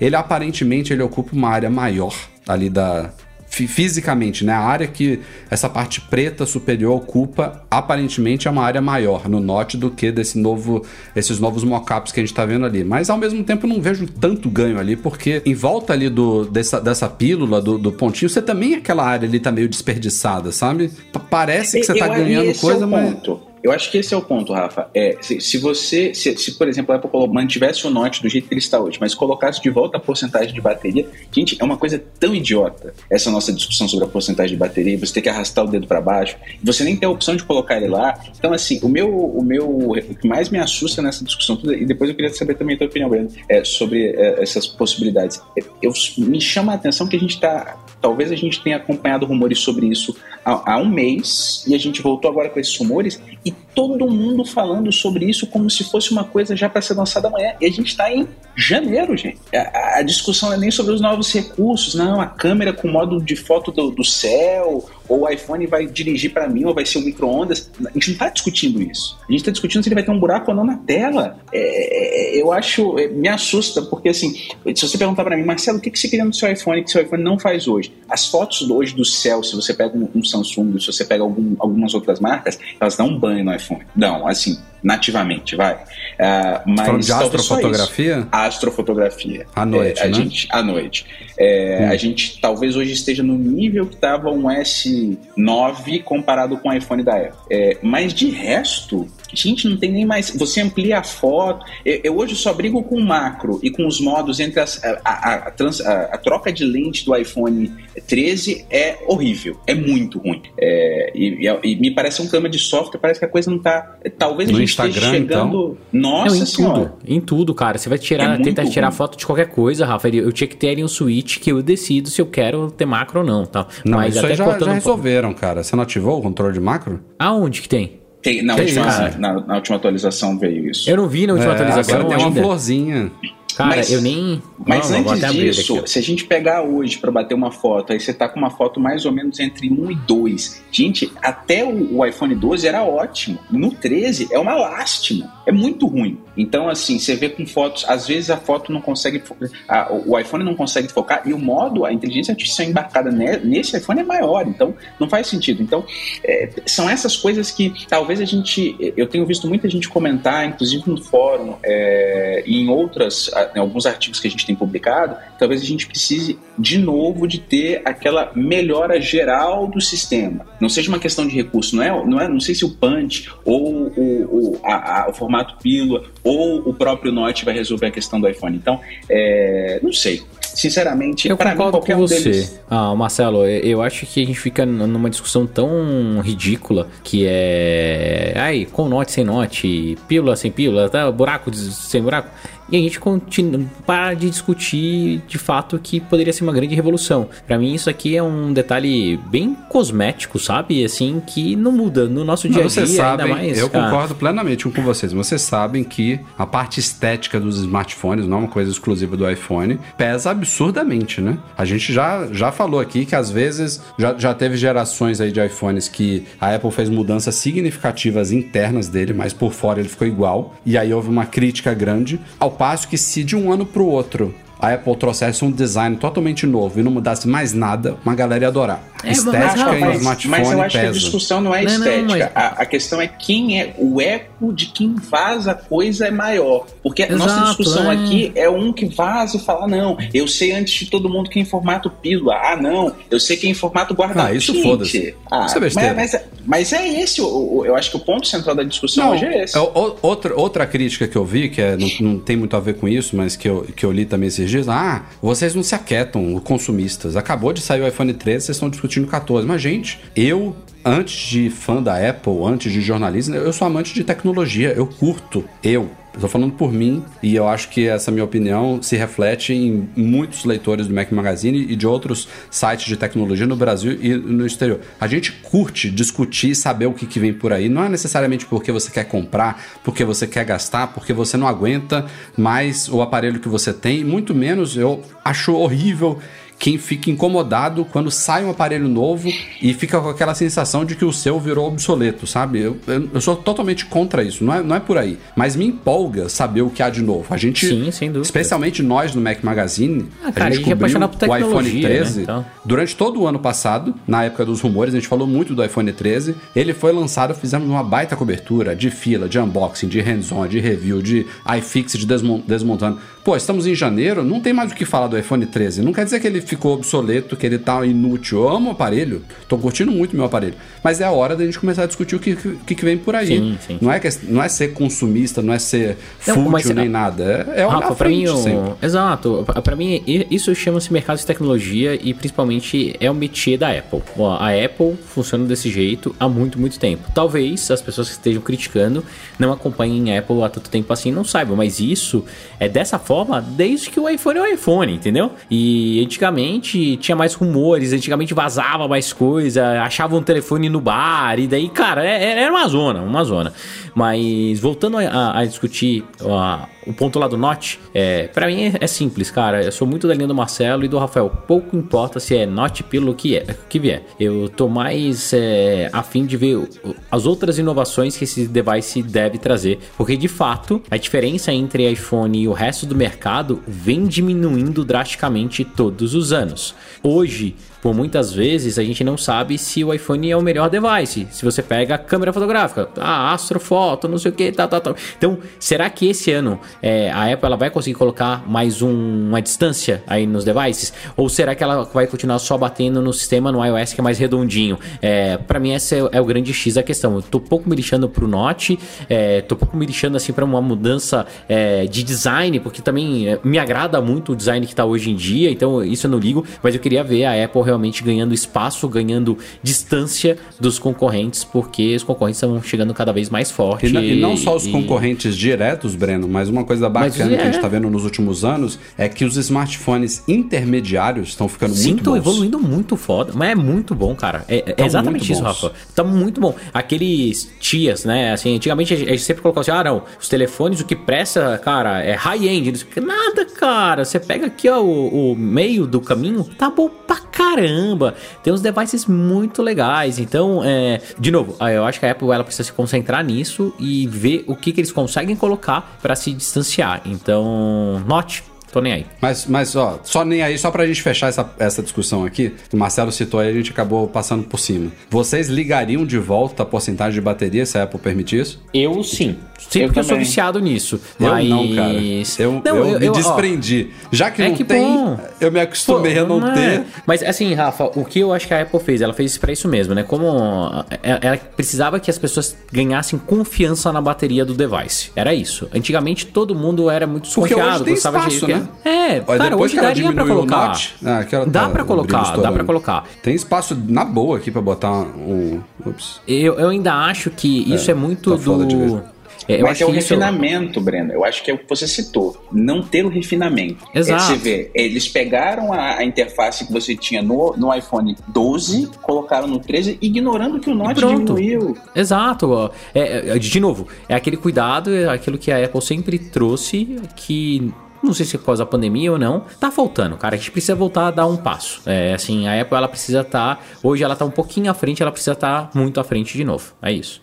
ele aparentemente ele ocupa uma área maior ali da, fisicamente, né? A área que essa parte preta superior ocupa aparentemente é uma área maior no norte do que desse novo, esses novos mockups que a gente está vendo ali. Mas ao mesmo tempo não vejo tanto ganho ali, porque em volta ali do, dessa, dessa pílula, do, do pontinho, você também aquela área ali tá meio desperdiçada, sabe? Parece que você tá ganhando coisa, é mas. Ponto. Eu acho que esse é o ponto, Rafa. É, se, se você, se, se, por exemplo a Apple mantivesse o Note do jeito que ele está hoje, mas colocasse de volta a porcentagem de bateria, gente, é uma coisa tão idiota essa nossa discussão sobre a porcentagem de bateria, você ter que arrastar o dedo para baixo, você nem tem a opção de colocar ele lá. Então, assim, o meu, o meu, o que mais me assusta nessa discussão e depois eu queria saber também a tua opinião, Breno, é, sobre é, essas possibilidades. Eu, me chama a atenção que a gente está, talvez a gente tenha acompanhado rumores sobre isso há, há um mês e a gente voltou agora com esses rumores e todo mundo falando sobre isso como se fosse uma coisa já para ser lançada amanhã. E a gente está em janeiro, gente. A, a, discussão é nem sobre os novos recursos, não. A câmera com modo de foto do, do céu, ou o iPhone vai dirigir para mim, ou vai ser um micro-ondas. A gente não está discutindo isso. A gente está discutindo se ele vai ter um buraco ou não na tela. É, é eu acho, é, me assusta, porque assim, se você perguntar para mim, Marcelo, o que, que você queria no seu iPhone que seu iPhone não faz hoje? As fotos hoje do céu, se você pega um, um Samsung, se você pega algum, algumas outras marcas, elas dão um banho no iPhone. Não, assim, nativamente, vai. Uh, mas Falando de astrofotografia? Astrofotografia. À noite, é, a né? Gente, à noite. É, hum. A gente talvez hoje esteja no nível que estava um S9 comparado com o iPhone da Apple. É, mas de resto, Gente, não tem nem mais. Você amplia a foto. Eu, eu hoje só brigo com o macro e com os modos entre as, a, a, a, trans, a, troca de lente do iPhone 13 é horrível. É muito ruim. É, e, e, e, me parece um cama de software, parece que a coisa não tá. Talvez no a gente Instagram, esteja chegando. Então? Nossa não, em senhora. tudo. Em tudo, cara. Você vai tirar, é tentar tirar ruim. foto de qualquer coisa, Rafa. Eu tinha que ter ali um switch que eu decido se eu quero ter macro ou não. Tá? Não, mas isso até já, já resolveram, cara. Você não ativou o controle de macro? Aonde que tem? Tem, na, última, na, na, última atualização veio isso. Eu não vi na última é, atualização. Agora tem uma florzinha. Cara, mas, eu nem. Mas não, antes disso, se a gente pegar hoje para bater uma foto, aí você tá com uma foto mais ou menos entre 1 e 2. Gente, até o, o iPhone 12 era ótimo. No 13 é uma lástima. É muito ruim. Então, assim, você vê com fotos, às vezes a foto não consegue. A, o iPhone não consegue focar e o modo, a inteligência artificial embarcada nesse iPhone é maior. Então, não faz sentido. Então, é, são essas coisas que talvez a gente. Eu tenho visto muita gente comentar, inclusive no fórum é, e em outras em alguns artigos que a gente tem publicado, talvez a gente precise de novo de ter aquela melhora geral do sistema. Não seja uma questão de recurso, não é? Não, é, não sei se o Punch ou o, o, a, a, o formato pílula ou o próprio Note vai resolver a questão do iPhone. Então, é, não sei. Sinceramente, eu concordo mim, com você. Deles... Ah, Marcelo, eu acho que a gente fica numa discussão tão ridícula que é. Ai, com note, sem note, pílula, sem pílula, tá? buraco sem buraco e a gente continua para de discutir de fato que poderia ser uma grande revolução. Para mim isso aqui é um detalhe bem cosmético, sabe? Assim que não muda no nosso dia a dia sabem, ainda mais. Eu cara. concordo plenamente com vocês. Vocês sabem que a parte estética dos smartphones não é uma coisa exclusiva do iPhone, pesa absurdamente, né? A gente já, já falou aqui que às vezes já, já teve gerações aí de iPhones que a Apple fez mudanças significativas internas dele, mas por fora ele ficou igual. E aí houve uma crítica grande ao passo que se de um ano para o outro a Apple trouxesse um design totalmente novo e não mudasse mais nada, uma galera ia adorar. É, estética mas, em smartphone Mas eu acho pesa. que a discussão não é não, estética. Não, mas... a, a, questão é quem é. O eco de quem vaza a coisa é maior. Porque a nossa discussão é. aqui é um que vaza e fala: não, eu sei antes de todo mundo que é em formato pílula. Ah, não, eu sei que é em formato guarda Ah, isso foda-se. Ah, isso é besteira. Mas, mas, mas é esse, o, o, eu acho que o ponto central da discussão não, hoje é esse. É, o, outra, outra crítica que eu vi, que é, não, não tem muito a ver com isso, mas que eu, que eu li também esses dias: ah, vocês não se aquietam, consumistas. Acabou de sair o iPhone 13, vocês estão discutindo o 14. Mas, gente, eu antes de fã da Apple, antes de jornalismo, eu sou amante de tecnologia, eu curto, eu. Estou falando por mim e eu acho que essa minha opinião se reflete em muitos leitores do Mac Magazine e de outros sites de tecnologia no Brasil e no exterior. A gente curte discutir, saber o que, que vem por aí. Não é necessariamente porque você quer comprar, porque você quer gastar, porque você não aguenta mais o aparelho que você tem. Muito menos eu acho horrível quem fica incomodado quando sai um aparelho novo e fica com aquela sensação de que o seu virou obsoleto, sabe? Eu, eu, eu sou totalmente contra isso, não é, não é por aí. Mas me empolga saber o que há de novo. A gente, Sim, sem dúvida. especialmente nós no Mac Magazine, ah, cara, a gente a gente cobriu o iPhone 13 né? então... durante todo o ano passado, na época dos rumores, a gente falou muito do iPhone 13. Ele foi lançado, fizemos uma baita cobertura de fila, de unboxing, de hands-on, de review, de iFix, de desmontando. Pô, estamos em janeiro, não tem mais o que falar do iPhone 13. Não quer dizer que ele ficou obsoleto, que ele tá inútil. Eu amo o aparelho, tô curtindo muito meu aparelho. Mas é a hora da gente começar a discutir o que, que, que vem por aí. Sim, sim. Não, é que, não é ser consumista, não é ser fútil nem nada. É, é olhar Rafa, frente, pra mim. Exato. Para mim, isso chama-se mercado de tecnologia e principalmente é o métier da Apple. A Apple funciona desse jeito há muito, muito tempo. Talvez as pessoas que estejam criticando não acompanhem a Apple há tanto tempo assim não saibam, mas isso é dessa forma desde que o iPhone é o iPhone, entendeu? E antigamente tinha mais rumores, antigamente vazava mais coisa, achava um telefone no bar, e daí, cara, é, é, era uma zona, uma zona. Mas voltando a, a discutir a, o ponto lá do Note, é, para mim é, é, simples, cara. Eu sou muito da linha do Marcelo e do Rafael. Pouco importa se é Note pelo que é, <laughs> que vier. Eu tô mais é, afim de ver as outras inovações que esse device deve trazer, porque de fato a diferença entre iPhone e o resto do mercado vem diminuindo drasticamente todos os anos. Hoje por muitas vezes a gente não sabe se o iPhone é o melhor device. Se você pega a câmera fotográfica, a astrofoto, não sei o que, tal, tal, tal. Então, será que esse ano é, a Apple ela vai conseguir colocar mais um, uma distância aí nos devices? Ou será que ela vai continuar só batendo no sistema no iOS que é mais redondinho? É, para mim, esse é, é, o grande X da questão. Eu tô pouco me lixando pro Note, é, tô pouco me lixando assim para uma mudança é, de design, porque também me agrada muito o design que tá hoje em dia, então isso eu não ligo, mas eu queria ver a Apple realmente ganhando espaço, ganhando distância dos concorrentes, porque os concorrentes estão chegando cada vez mais forte. E, e não só os e... concorrentes diretos, Breno, mas uma coisa bacana mas, que a gente está vendo nos últimos anos é que os smartphones intermediários estão ficando Sim, muito bons. estão evoluindo muito foda, mas é muito bom, cara. É, é exatamente isso, Rafa. Tá muito bom. Aqueles tias, né? Assim, antigamente a gente sempre colocou assim: ah, não, os telefones, o que presta, cara, é high-end. Nada, cara. Você pega aqui, ó, o, o meio do caminho, tá bom pra caramba. Tem uns devices muito legais. Então, é, de novo, eu acho que a Apple ela precisa se concentrar nisso e ver o que, que eles conseguem colocar para se distanciar. Então, note Tô nem aí. Mas, mas ó, só nem aí, só pra gente fechar essa, essa discussão aqui, o Marcelo citou aí, a gente acabou passando por cima. Vocês ligariam de volta a porcentagem de bateria se a Apple permitir isso? Eu sim. Sim, porque eu sou viciado nisso. Eu mas... não, cara. Eu, não, eu, eu me eu, desprendi. Ó, Já que é não que tem, bom. eu me acostumei Pô, a não, não é. ter. Mas assim, Rafa, o que eu acho que a Apple fez? Ela fez isso pra isso mesmo, né? Como ela precisava que as pessoas ganhassem confiança na bateria do device. Era isso. Antigamente todo mundo era muito desconfiado. Tem espaço, de... né? É, Olha, cara, hoje daria pra colocar. Note, ah, dá tá, pra colocar, dá pra colocar. Tem espaço na boa aqui pra botar um... Ups. Eu, eu ainda acho que isso é, é muito tá do... É, eu Mas é o refinamento, isso... Breno. Eu acho que é o que você citou. Não ter o refinamento. Exato. É, você vê, eles pegaram a, a, interface que você tinha no, no iPhone 12, colocaram no 13, ignorando que o Note diminuiu. Exato. É, é, de novo, é aquele cuidado, é aquilo que a Apple sempre trouxe, que não sei se é por causa da pandemia ou não, tá faltando, cara. A gente precisa voltar a dar um passo. É assim, a Apple ela precisa estar. Tá, hoje ela tá um pouquinho à frente, ela precisa estar tá muito à frente de novo. É isso.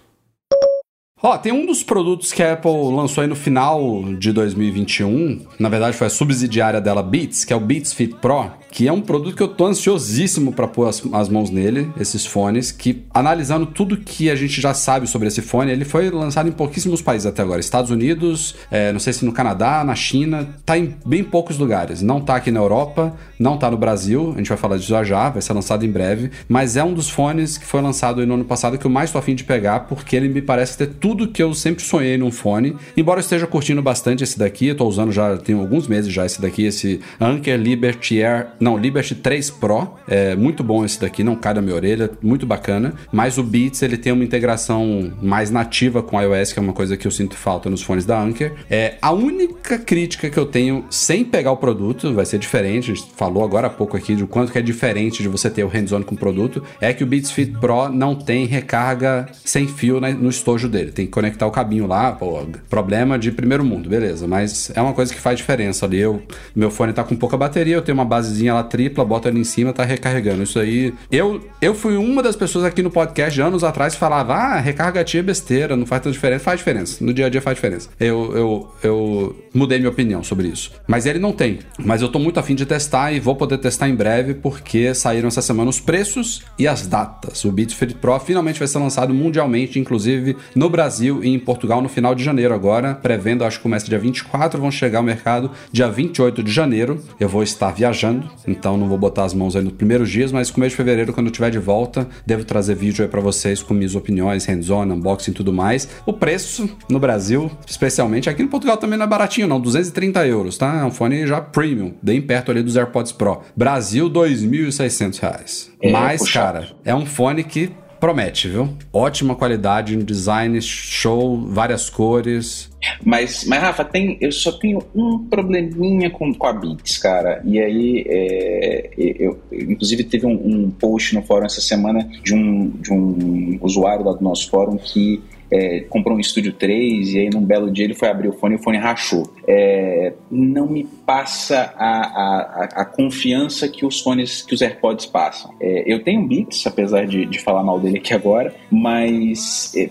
Ó, tem um dos produtos que a Apple lançou aí no final de 2021, na verdade foi a subsidiária dela, Beats, que é o Beats Fit Pro, que é um produto que eu tô ansiosíssimo para pôr as, as, mãos nele, esses fones, que analisando tudo que a gente já sabe sobre esse fone, ele foi lançado em pouquíssimos países até agora, Estados Unidos, é, não sei se no Canadá, na China, tá em bem poucos lugares, não tá aqui na Europa, não tá no Brasil, a gente vai falar disso já já, vai ser lançado em breve, mas é um dos fones que foi lançado no ano passado que eu mais tô afim de pegar, porque ele me parece ter tudo que eu sempre sonhei num fone. Embora eu esteja curtindo bastante esse daqui, eu tô usando já tem alguns meses já esse daqui, esse Anker Liberty Air, não, Liberty 3 Pro. É muito bom esse daqui, não cai na minha orelha, muito bacana. Mas o Beats, ele tem uma integração mais nativa com iOS, que é uma coisa que eu sinto falta nos fones da Anker. É a única crítica que eu tenho sem pegar o produto, vai ser diferente, a gente falou agora há pouco aqui de quanto que é diferente de você ter o hands-on com o produto, é que o Beats Fit Pro não tem recarga sem fio no estojo dele tem que conectar o cabinho lá, pô, problema de primeiro mundo, beleza. Mas é uma coisa que faz diferença ali. Eu, meu fone tá com pouca bateria, eu tenho uma basezinha lá tripla, boto ali em cima, tá recarregando. Isso aí. Eu, eu fui uma das pessoas aqui no podcast anos atrás que falava: ah, recarga tia é besteira, não faz tanta diferença. Faz diferença. No dia a dia faz diferença. Eu, eu, eu mudei minha opinião sobre isso. Mas ele não tem. Mas eu tô muito afim de testar e vou poder testar em breve porque saíram essa semana os preços e as datas. O Beats Pro finalmente vai ser lançado mundialmente, inclusive no Brasil e em Portugal no final de janeiro agora. Pré-venda, acho que começa dia 24, vão chegar ao mercado dia 28 de janeiro. Eu vou estar viajando, então não vou botar as mãos aí nos primeiros dias, mas começo de fevereiro, quando eu estiver de volta, devo trazer vídeo aí para vocês com minhas opiniões, hands-on, unboxing e tudo mais. O preço no Brasil, especialmente, aqui no Portugal também não é baratinho não, 230 euros, tá? É um fone já premium, bem perto ali dos AirPods Pro. Brasil, 2.600 reais. É, Mas, cara, é um fone que promete, viu? Ótima qualidade, um design show, várias cores. Mas, mas Rafa, tem, eu só tenho um probleminha com, com a Beats, cara. E aí, é, eu, inclusive, teve um, um, post no fórum essa semana de um, de um usuário lá do nosso fórum que é, comprou um Estúdio 3 e aí num belo dia ele foi abrir o fone e o fone rachou. É, não me passa a, a, a, confiança que os fones, que os AirPods passam. É, eu tenho um Beats, apesar de, de falar mal dele aqui agora, mas é,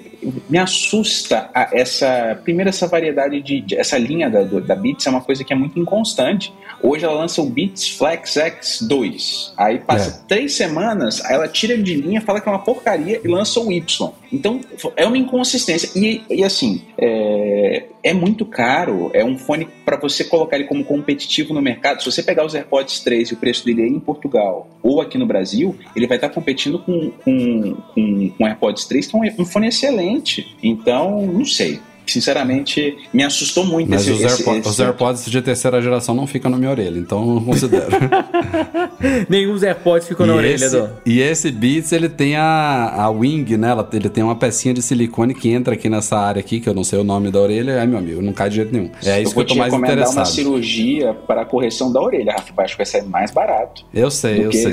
me assusta a, essa. Primeiro, essa variedade de. de essa linha da, da Beats é uma coisa que é muito inconstante. Hoje ela lança o Beats Flex X2. Aí passa é. três semanas, aí ela tira de linha, fala que é uma porcaria e lança o Y. Então é uma inconsistência. E, e assim, é, é muito caro. É um fone para você colocar ele como competitivo no mercado. Se você pegar os AirPods 3 e o preço dele aí em Portugal ou aqui no Brasil, ele vai estar competindo com, com, com, com AirPods 3, que é um, um fone excelente. Então, não sei sinceramente, me assustou muito Mas esse, os, esse, AirPods, esse... os AirPods de terceira geração não ficam na minha orelha, então não considero. <laughs> Nenhum dos AirPods ficou na orelha, esse, do... E esse Beats, ele tem a, a wing, né? Ele tem uma pecinha de silicone que entra aqui nessa área aqui, que eu não sei o nome da orelha, aí, meu amigo, não cai de jeito nenhum. É isso eu que eu tô mais interessado. uma cirurgia para a correção da orelha, Rafa, acho que vai sair mais barato. Eu sei, eu sei.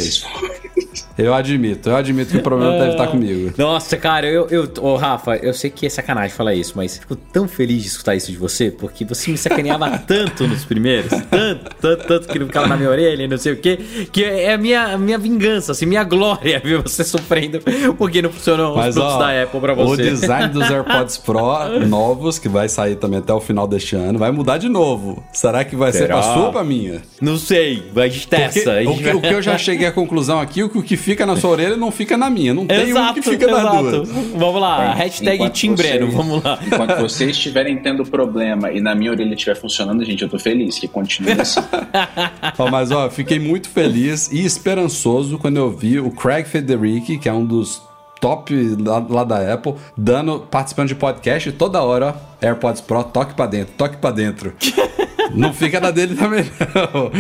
Eu admito, eu admito que o problema deve estar comigo. Nossa, cara, eu, eu oh, Rafa, eu sei que é sacanagem falar isso, mas fico tão feliz de escutar isso de você, porque você me sacaneava <laughs> tanto nos primeiros, tanto, tanto, tanto que não ficava na minha orelha e não sei o quê, que é a minha, minha vingança, assim, minha glória ver você sofrendo porque não funcionou mas, os produtos ó, da Apple pra você. O design dos AirPods Pro <laughs> novos, que vai sair também até o final deste ano, vai mudar de novo. Será que vai Será? ser pra sua ou pra minha? Não sei, vai de testa. O, que, o que eu já cheguei à conclusão aqui, o que fica na sua orelha não fica na minha. Não tem exato, um que fica exato. na duas. Vamos lá, Bem, hashtag Timbreno, vamos lá. Enquanto vocês estiverem tendo problema e na minha orelha estiver funcionando, gente, eu tô feliz que continue assim. <laughs> ó, mas ó, fiquei muito feliz e esperançoso quando eu vi o Craig Federici, que é um dos top lá, lá, da Apple, dando, participando de podcast toda hora, ó, AirPods Pro, toque pra dentro, toque pra dentro. <laughs> não fica na dele também, não.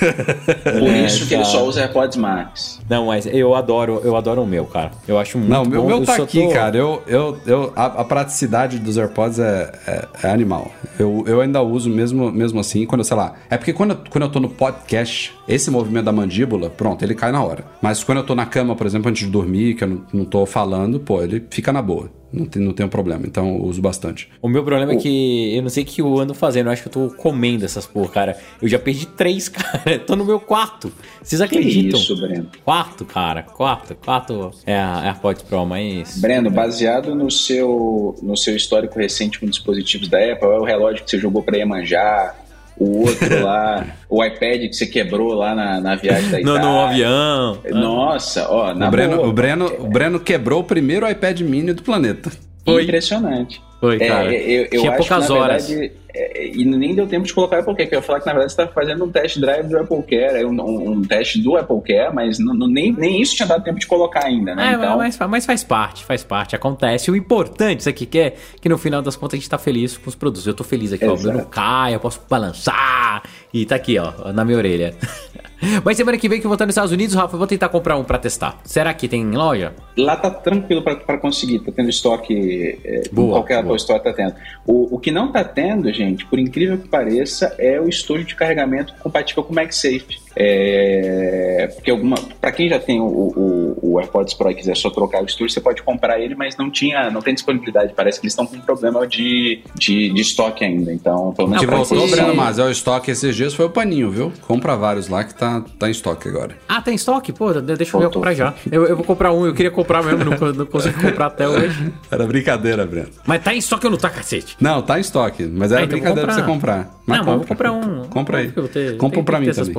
Por é, isso que ele só usa AirPods Max. Não, mas eu adoro, eu adoro o meu, cara. Eu acho muito Não, o meu, meu tá aqui, tô... cara. Eu, eu, eu, a, a, praticidade dos AirPods é, é, é, animal. Eu, eu ainda uso mesmo, mesmo assim, quando, sei lá. É porque quando, quando eu tô no podcast, esse movimento da mandíbula, pronto, ele cai na hora. Mas quando eu tô na cama, por exemplo, antes de dormir, que eu não, não tô falando, pô, ele fica na boa. Não tem, não tem um problema, então eu uso bastante. O meu problema o... é que eu não sei o que eu ando fazendo, eu acho que eu tô comendo essas porra, cara. Eu já perdi três, <laughs> cara. tô no meu quarto. Vocês acreditam? Que isso, Breno? Quarto, cara. Quarto. Quarto é a AirPods Pro, mas. Breno, baseado no seu, no seu histórico recente com dispositivos da Apple, é o relógio que você jogou pra Iemanjá, o outro lá, o iPad que você quebrou lá na, na viagem da Itália. No, no avião. Nossa, ó, na o Breno, boa, o Breno, o Breno quebrou o primeiro iPad mini do planeta. Foi. Impressionante. Foi, cara. É, eu, eu Tinha acho poucas que, na horas. Verdade, é, e nem deu tempo de colocar o Apple Care, que eu ia falar que na verdade você está fazendo um test drive do Apple Care, um, um, um teste do Apple Care, mas não, não, nem, nem isso tinha dado tempo de colocar ainda, né? É, então... mas, mas faz parte, faz parte, acontece. O importante, isso aqui que é que no final das contas a gente está feliz com os produtos. Eu estou feliz aqui, Exato. ó, o meu não cai, eu posso balançar, e tá aqui, ó, na minha orelha. <laughs> Mas semana que vem que eu vou estar nos Estados Unidos, Rafa, eu vou tentar comprar um para testar. Será que tem loja? Lá tá tranquilo para conseguir, tá tendo estoque, é, boa, qualquer Apple Store tá tendo. O, o que não tá tendo, gente, por incrível que pareça, é o estojo de carregamento compatível com o MagSafe. É, porque alguma, para quem já tem o, o, o, AirPods Pro e quiser só trocar o estúdio, você pode comprar ele, mas não tinha, não tem disponibilidade. Parece que eles estão com um problema de, de, de estoque ainda. Então, pelo menos. Que voltou, Breno, mas é o estoque esses dias foi o paninho, viu? Compra vários lá que tá, tá em estoque agora. Ah, tem estoque? Pô, deixa eu comprar já. Eu, eu vou comprar um, eu queria comprar mesmo, não, não consigo comprar até hoje. <laughs> Era brincadeira, Breno. Mas tá em estoque ou não tá, cacete? Não, tá em estoque, mas era ah, então brincadeira pra você comprar. Mas não, compra, mas eu vou comprar um. Compra aí. Compra um pra mim também.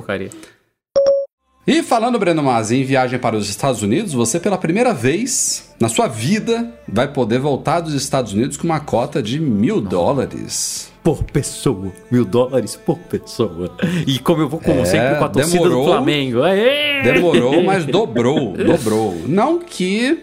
E falando, Breno Masi, em viagem para os Estados Unidos, você pela primeira vez na sua vida vai poder voltar dos Estados Unidos com uma cota de mil dólares. Por pessoa, mil dólares por pessoa. E como eu vou, como é, sempre, com a torcida demorou, do Flamengo. Aê! Demorou, mas dobrou, dobrou. Não que